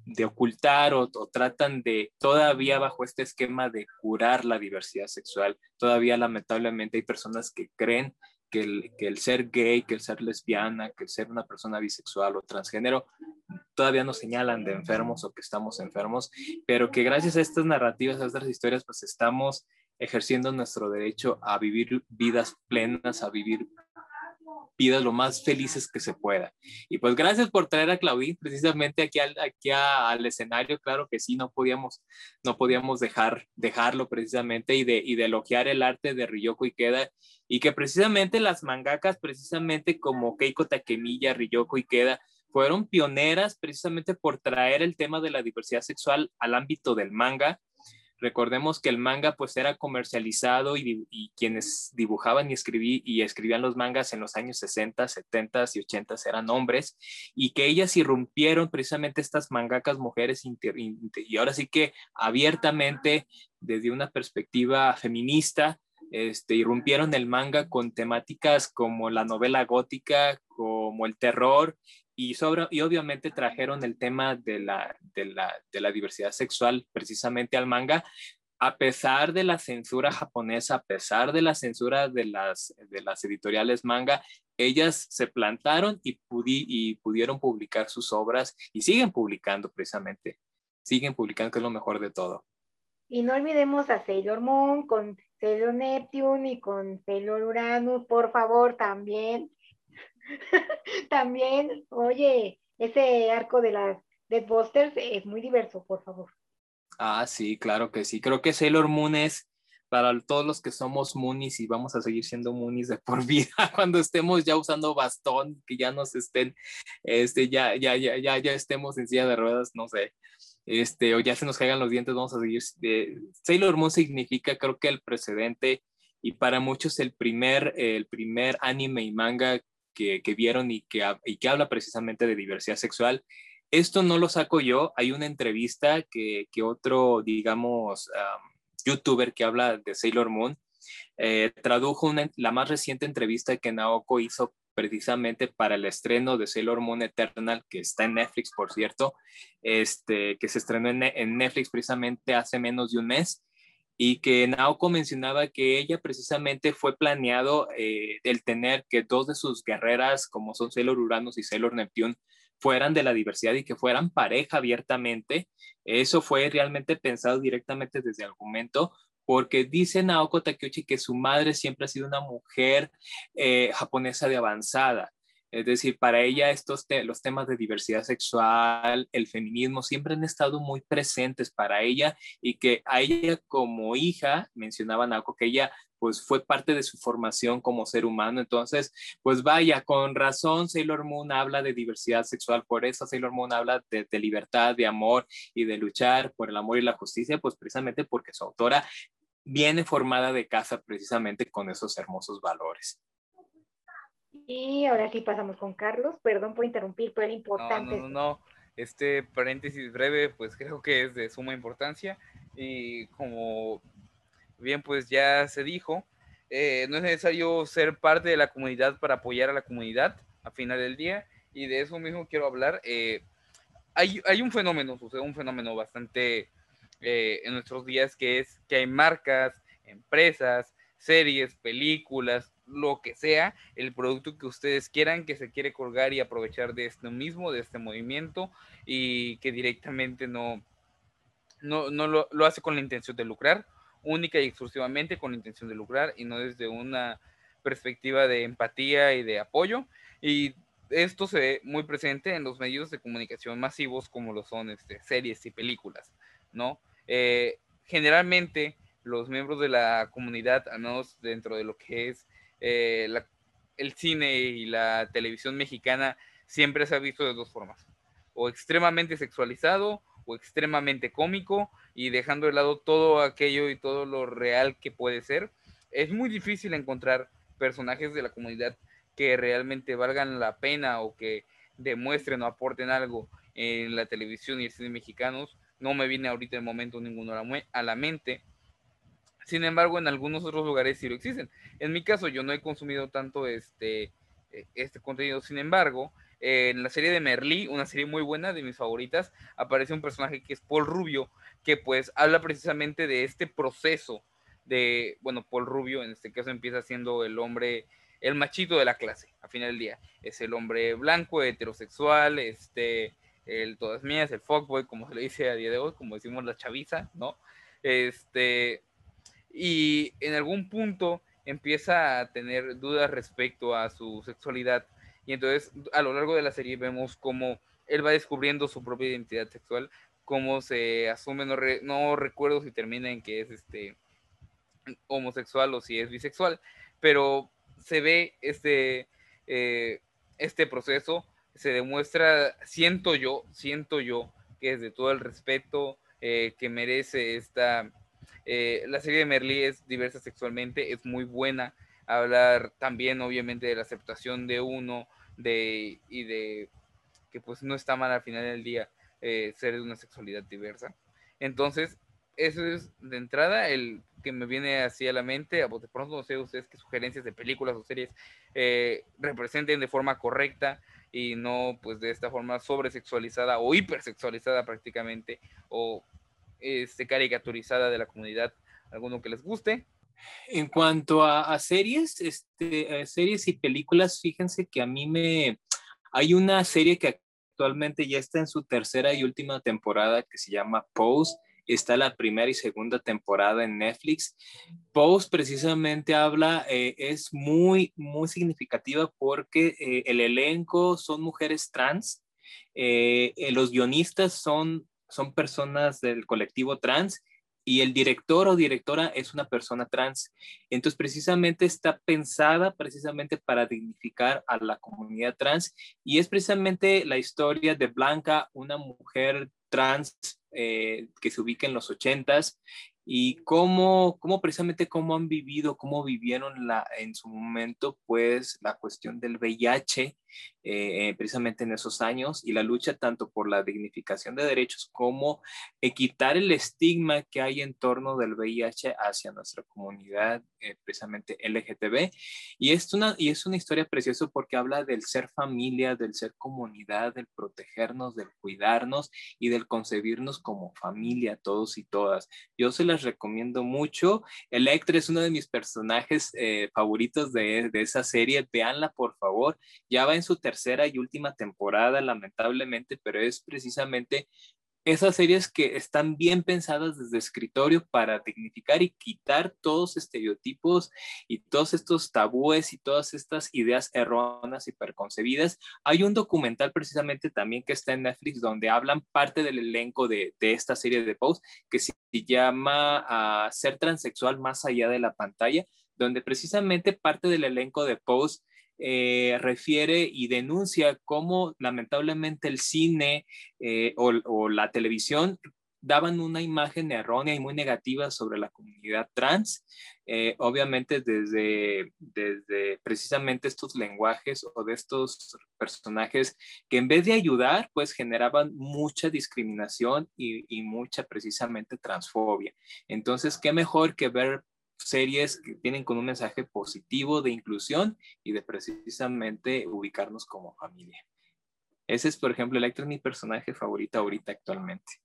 Speaker 1: de ocultar o, o, tratan de todavía bajo este esquema de curar la diversidad sexual. Todavía lamentablemente hay personas que creen que el, ser gay, que el ser lesbiana, que el ser una persona bisexual o transgénero, todavía nos señalan de enfermos o que estamos enfermos, pero que gracias a estas narrativas, a estas historias, pues estamos ejerciendo nuestro derecho a vivir vidas plenas, a vivir vidas lo más felices que se pueda. Y pues gracias por traer a Claudine precisamente aquí al, aquí al escenario. Claro que sí, no podíamos, no podíamos dejar, dejarlo precisamente y de, y elogiar el arte de Ryoko Ikeda y que precisamente las mangakas, precisamente como Keiko Takemiya, Ryoko Ikeda, fueron pioneras precisamente por traer el tema de la diversidad sexual al ámbito del manga Recordemos que el manga pues era comercializado y, quienes dibujaban y, escribí, y escribían los mangas en los años 60, 70 y 80 eran hombres y que ellas irrumpieron precisamente estas mangakas mujeres y ahora sí que abiertamente desde una perspectiva feminista este, irrumpieron el manga con temáticas como la novela gótica, como el terror y, obviamente trajeron el tema de la, de, la, de la diversidad sexual precisamente al manga, a pesar de la censura japonesa, a pesar de la censura de las, de las editoriales manga, ellas se plantaron y, y pudieron publicar sus obras y siguen publicando precisamente, siguen publicando, que es lo mejor de todo.
Speaker 3: Y no olvidemos a Sailor Moon con Sailor Neptune y con Sailor Uranus, por favor, también. También, oye, ese arco de las Deadbusters es muy diverso, por favor.
Speaker 1: Ah, sí, claro que sí. Creo que Sailor Moon es para todos los que somos Moonies y vamos a seguir siendo Moonies de por vida cuando estemos ya usando bastón, que ya nos estén, este, ya, ya, ya, ya, ya estemos en silla de ruedas, no sé, este, o ya se nos caigan los dientes, vamos a seguir. Eh, Sailor Moon significa, creo que el precedente y para muchos el primer, el primer anime y manga que, vieron y que, y que habla precisamente de diversidad sexual. Esto no lo saco yo, hay una entrevista que, que otro, digamos, youtuber que habla de Sailor Moon, eh, tradujo la más reciente entrevista que Naoko hizo precisamente para el estreno de Sailor Moon Eternal, que está en Netflix, por cierto, este, que se estrenó en, en Netflix precisamente hace menos de un mes y que Naoko mencionaba que ella precisamente fue planeado eh, el tener que dos de sus guerreras, como son Sailor Uranus y Sailor Neptune, fueran de la diversidad y que fueran pareja abiertamente. Eso fue realmente pensado directamente desde el argumento, porque dice Naoko Takeuchi que su madre siempre ha sido una mujer eh, japonesa de avanzada es decir, para ella estos los temas de diversidad sexual, el feminismo, siempre han estado muy presentes para ella y que a ella como hija, mencionaba Naoko, que ella pues fue parte de su formación como ser humano. Entonces, pues vaya, con razón Sailor Moon habla de diversidad sexual, por eso Sailor Moon habla de, de libertad, de amor y de luchar por el amor y la justicia, pues precisamente porque su autora viene formada de casa precisamente con esos hermosos valores.
Speaker 3: Y ahora sí pasamos con Carlos. Perdón por interrumpir, pero era importante.
Speaker 2: No, no, no, Este paréntesis breve, pues creo que es de suma importancia. Y como bien, pues ya se dijo, eh, no es necesario ser parte de la comunidad para apoyar a la comunidad a final del día. Y de eso mismo quiero hablar. Eh, hay, hay, un fenómeno, sucede un fenómeno bastante eh, en nuestros días que es que hay marcas, empresas, series, películas, lo que sea, el producto que ustedes quieran, que se quiere colgar y aprovechar de esto mismo, de este movimiento, y que directamente no, no, lo, hace con la intención de lucrar única y exclusivamente con la intención de lucrar y no desde una perspectiva de empatía y de apoyo. Y esto se ve muy presente en los medios de comunicación masivos como lo son este, series y películas, ¿no? Eh, generalmente los miembros de la comunidad, al menos dentro de lo que es eh, el cine y la televisión mexicana, siempre se ha visto de dos formas, o extremadamente sexualizado o extremadamente cómico y dejando de lado todo aquello y todo lo real que puede ser. Es muy difícil encontrar personajes de la comunidad que realmente valgan la pena o que demuestren o aporten algo en la televisión y el cine mexicanos. No me viene ahorita el momento ninguno a la mente. Sin embargo, en algunos otros lugares sí lo existen. En mi caso, yo no he consumido tanto este, e, este contenido. Sin embargo, en la serie de Merlí, una serie muy buena, de mis favoritas, aparece un personaje que es Paul Rubio, que pues habla precisamente de este proceso de, bueno, Paul Rubio en este caso empieza siendo el hombre el machito de la clase, a final del día. Es el hombre blanco, heterosexual, este, el todas mías, el fuckboy, como se le dice a día de hoy, como decimos la chaviza, ¿no? Este, y en algún punto empieza a tener dudas respecto a su sexualidad. Y entonces a lo largo de la serie vemos cómo él va descubriendo su propia identidad sexual, cómo se asume, no, recuerdo si termina en que es este homosexual o si es bisexual, pero se ve este, eh, este proceso, se demuestra, siento yo, siento yo, que es de todo el respeto eh, que merece esta... Eh, la serie de Merlí es diversa sexualmente, es muy buena. Hablar también, obviamente, de la aceptación de uno de, y de que pues no está mal al final del día ser de una sexualidad diversa. Entonces, eso es de entrada el que me viene así a la mente. De pronto no sé ustedes qué sugerencias de películas o series eh, representen de forma correcta y no pues de esta forma sobresexualizada o hipersexualizada prácticamente o este, caricaturizada de la comunidad. ¿Alguno que les guste?
Speaker 1: En cuanto a, series, este, series y películas, fíjense que a mí me... Hay una serie que actualmente ya está en su tercera y última temporada que se llama Pose está la primera y segunda temporada en Netflix. Post precisamente habla, eh, es muy, muy significativa porque eh, el elenco son mujeres trans, eh, los guionistas son, son personas del colectivo trans y el director o directora es una persona trans. Entonces, precisamente está pensada precisamente para dignificar a la comunidad trans y es precisamente la historia de Blanca, una mujer trans eh, que se ubica en los ochentas y cómo, cómo precisamente cómo han vivido, cómo vivieron la, en su momento, pues la cuestión del VIH eh, precisamente en esos años y la lucha tanto por la dignificación de derechos como quitar el estigma que hay en torno del VIH hacia nuestra comunidad, eh, precisamente LGTB. Y es, una, y es una historia preciosa porque habla del ser familia, del ser comunidad, del protegernos, del cuidarnos y del concebirnos como familia, todos y todas. Yo se las recomiendo mucho. Electra es uno de mis personajes eh, favoritos de, de esa serie. Veanla, por favor. Ya va en su tercera y última temporada, lamentablemente, pero es precisamente esas series que están bien pensadas desde escritorio para dignificar y quitar todos estereotipos y todos estos tabúes y todas estas ideas erróneas y preconcebidas. Hay un documental precisamente también que está en Netflix donde hablan parte del elenco de, esta serie de posts que se llama ah, Ser transexual más allá de la pantalla, donde precisamente parte del elenco de posts eh, refiere y denuncia cómo lamentablemente el cine eh, o, la televisión daban una imagen errónea y muy negativa sobre la comunidad trans, eh, obviamente desde, desde precisamente estos lenguajes o de estos personajes que en vez de ayudar, pues generaban mucha discriminación y, y mucha precisamente transfobia. Entonces, ¿qué mejor que ver series que tienen con un mensaje positivo de inclusión y de precisamente ubicarnos como familia. Ese es, por ejemplo, Electra, mi personaje favorito ahorita actualmente.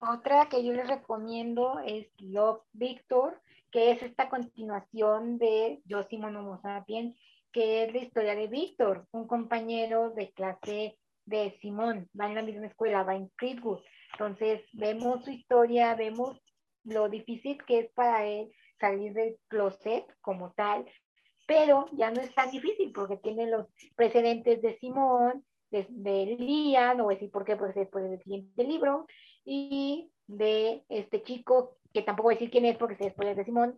Speaker 3: Otra que yo les recomiendo es Love Victor, que es esta continuación de Yo Simón Homo Sapiens, que es la historia de Víctor, un compañero de clase de Simón, va en la misma escuela, va en Creedwood. Entonces, vemos su historia, vemos lo difícil que es para él salir del closet como tal, pero ya no es tan difícil porque tiene los precedentes de Simón, de, de Lian, no voy a decir por qué, porque después del siguiente libro, y de este chico, que tampoco voy a decir quién es porque se después de Simón,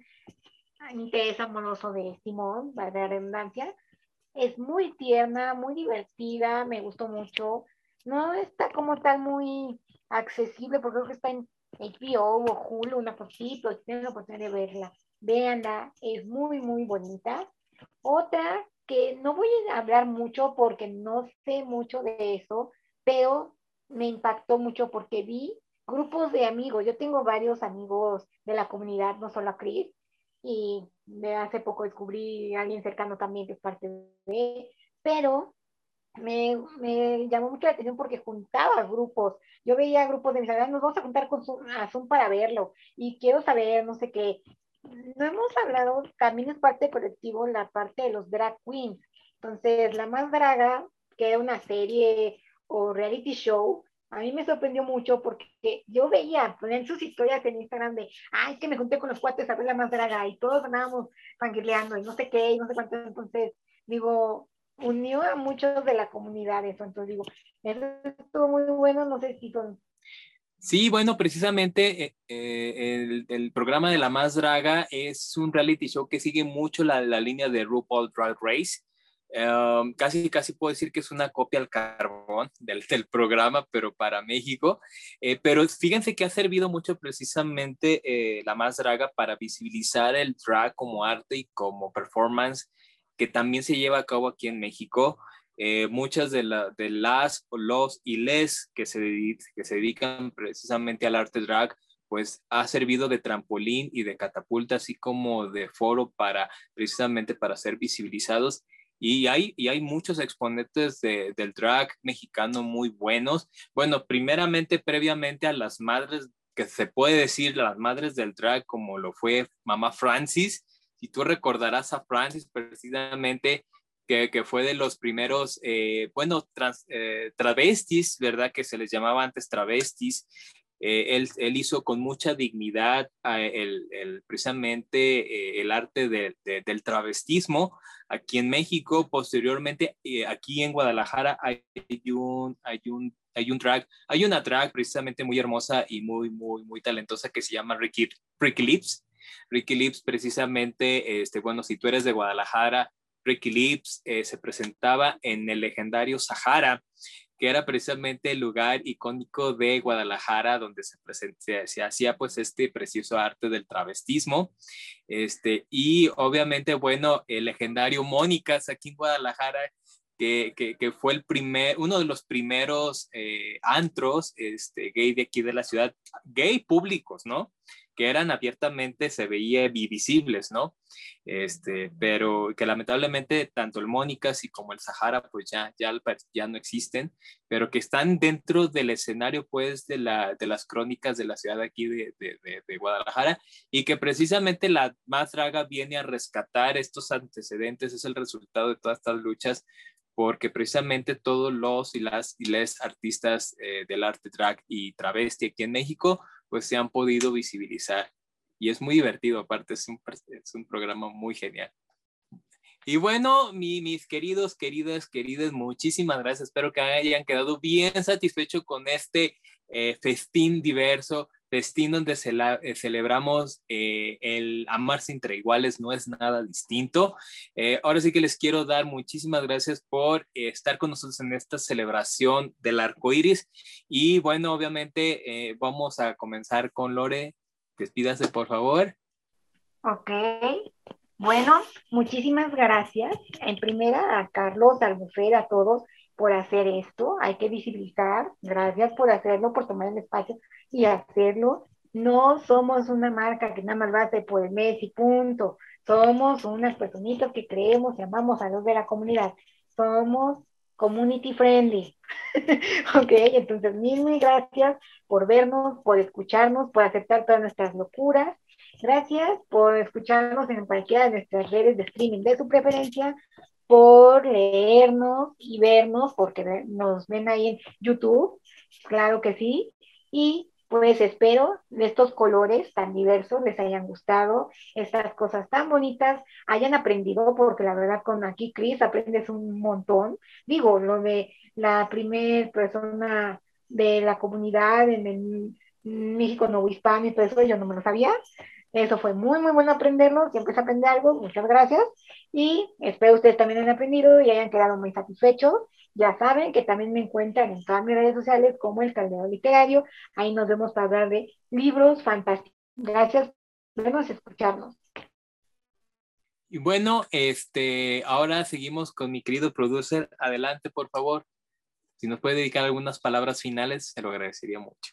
Speaker 3: interés amoroso de Simón, para la redundancia. Es muy tierna, muy divertida, me gustó mucho. No está como tal muy accesible porque creo que está en HBO o Hulu, una cosita, si tienen la oportunidad de verla, véanla, es muy, muy bonita. Otra que no voy a hablar mucho porque no sé mucho de eso, pero me impactó mucho porque vi grupos de amigos. Yo tengo varios amigos de la comunidad, no solo a Chris, y de hace poco descubrí a alguien cercano también que es parte de, pero me, llamó mucho la atención porque juntaba grupos. Yo veía grupos de mis amigos, nos vamos a juntar con Zoom, a Zoom para verlo y quiero saber, no sé qué. No hemos hablado, también es parte del colectivo, la parte de los drag queens. Entonces, La Más Draga, que era una serie o reality show, a mí me sorprendió mucho porque yo veía poner sus historias en Instagram de, ay, que me junté con los cuates a ver la más draga y todos andábamos fangirleando y no sé qué y no sé cuánto. Entonces, digo, unió a muchos de la comunidad eso. Entonces, digo, eso estuvo muy bueno, no sé si son...
Speaker 1: Sí, bueno, precisamente eh, eh, el, programa de La Más Draga es un reality show que sigue mucho la, la línea de RuPaul Drag Race Um, casi, casi puedo decir que es una copia al carbón del, del programa, pero para México. Eh, pero fíjense que ha servido mucho precisamente la más draga para visibilizar el drag como arte y como performance que también se lleva a cabo aquí en México. Eh, muchas de, la, de las, los y les que se, que se dedican precisamente al arte drag, pues ha servido de trampolín y de catapulta, así como de foro para precisamente para ser visibilizados y hay, y hay muchos exponentes de, del drag mexicano muy buenos. Bueno, primeramente, previamente a las madres, que se puede decir las madres del drag, como lo fue Mamá Francis. Si tú recordarás a Francis, precisamente, que, que fue de los primeros, eh, bueno, eh, travestis, ¿verdad? Que se les llamaba antes travestis. Eh, él, él, hizo con mucha dignidad el, el, precisamente el arte de, de, del travestismo, Aquí en México, posteriormente, eh, aquí en Guadalajara hay un, hay un, hay un drag, hay una drag precisamente muy hermosa y muy, muy, muy talentosa que se llama Ricky, Ricky Lips. Ricky Lips precisamente, este, bueno, si tú eres de Guadalajara, Ricky Lips eh, se presentaba en el legendario Sahara que era precisamente el lugar icónico de Guadalajara donde se, se, hacía pues este precioso arte del travestismo. Este, y obviamente, bueno, el legendario Mónicas aquí en Guadalajara, que, que, fue el primer, uno de los primeros eh, antros este, gay de aquí de la ciudad, gay públicos, ¿no? Que eran abiertamente, se veía visibles, ¿no? Este, pero que lamentablemente tanto el Mónicas y como el Sahara, pues ya, ya, ya no existen, pero que están dentro del escenario, pues, de, la, de las crónicas de la ciudad aquí de, de, de, Guadalajara, y que precisamente la más draga viene a rescatar estos antecedentes, es el resultado de todas estas luchas, porque precisamente todos los y las y les artistas eh, del arte drag y travesti aquí en México pues se han podido visibilizar. Y es muy divertido, aparte es un, es un programa muy genial. Y bueno, mis queridos, queridas, queridas, muchísimas gracias. Espero que hayan quedado bien satisfechos con este eh, festín diverso, festín donde eh, celebramos eh, el amarse entre iguales, no es nada distinto. ahora sí que les quiero dar muchísimas gracias por estar con nosotros en esta celebración del arco iris. Y bueno, obviamente vamos a comenzar con Lore. Despídase, por favor.
Speaker 3: Ok. Bueno, muchísimas gracias. En primera, a Carlos, al buffet, a todos por hacer esto. Hay que visibilizar. Gracias por hacerlo, por tomar el espacio y hacerlo. No somos una marca que nada más va a ser por el mes y punto. Somos unas personitas que creemos y amamos a los de la comunidad. Somos community friendly. ok, entonces mil, mil gracias por vernos, por escucharnos, por aceptar todas nuestras locuras. Gracias por escucharnos en cualquiera de nuestras redes de streaming de su preferencia, por leernos y vernos, porque nos ven ahí en YouTube, claro que sí. Y pues espero de estos colores tan diversos les hayan gustado, estas cosas tan bonitas, hayan aprendido, porque la verdad con aquí Cris aprendes un montón. Digo, lo de la primer persona de la comunidad en el México Nuevo Hispano y todo eso, yo no me lo sabía. Eso fue muy, muy bueno aprenderlo. Siempre se aprende algo. Muchas gracias. Y espero ustedes también hayan aprendido y hayan quedado muy satisfechos. Ya saben que también me encuentran en todas mis redes sociales como el Caldero Literario. Ahí nos vemos para hablar de libros fantásticos. Gracias por escucharnos.
Speaker 1: Y bueno, este, ahora seguimos con mi querido producer. Adelante, por favor. Si nos puede dedicar algunas palabras finales, se lo agradecería mucho.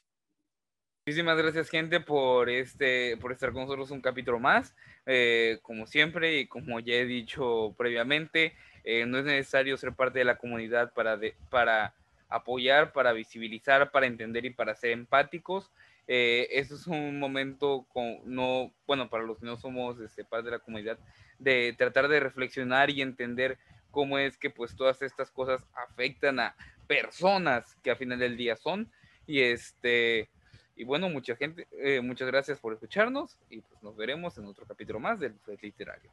Speaker 2: Muchísimas gracias, gente, por este, por estar con nosotros un capítulo más. Eh, como siempre y como ya he dicho previamente, eh, no es necesario ser parte de la comunidad para, para apoyar, para visibilizar, para entender y para ser empáticos. Eh, eso es un momento no, bueno, para los que no somos este, parte de la comunidad, de tratar de reflexionar y entender cómo es que pues todas estas cosas afectan a personas que a final del día son. Y este, y bueno, mucha gente, eh, muchas gracias por escucharnos y pues nos veremos en otro capítulo más del Buffet Literario.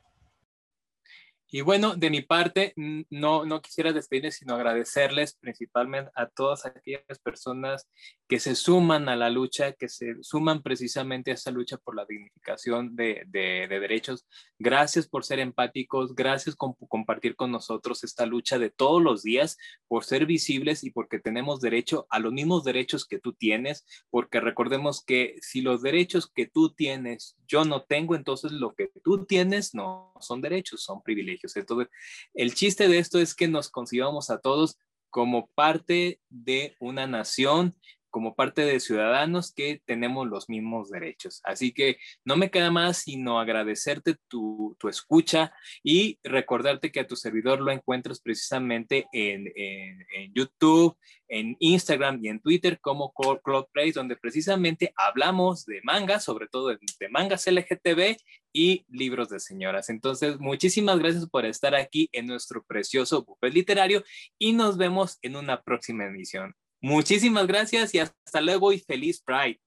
Speaker 1: Y bueno, de mi parte, no, no quisiera despedirme, sino agradecerles principalmente a todas aquellas personas que se suman a la lucha, que se suman precisamente a esa lucha por la dignificación de, de, derechos. Gracias por ser empáticos, gracias por compartir con nosotros esta lucha de todos los días, por ser visibles y porque tenemos derecho a los mismos derechos que tú tienes, porque recordemos que si los derechos que tú tienes yo no tengo, entonces lo que tú tienes no son derechos, son privilegios. El chiste de esto es que nos concibamos a todos como parte de una nación, como parte de ciudadanos que tenemos los mismos derechos. Así que no me queda más sino agradecerte tu, tu escucha y recordarte que a tu servidor lo encuentras precisamente en, en, YouTube, en Instagram y en Twitter como Club Place, donde precisamente hablamos de mangas, sobre todo de, de mangas LGTB y libros de señoras. Entonces, muchísimas gracias por estar aquí en nuestro precioso buffet literario y nos vemos en una próxima emisión. Muchísimas gracias y hasta luego y feliz Pride.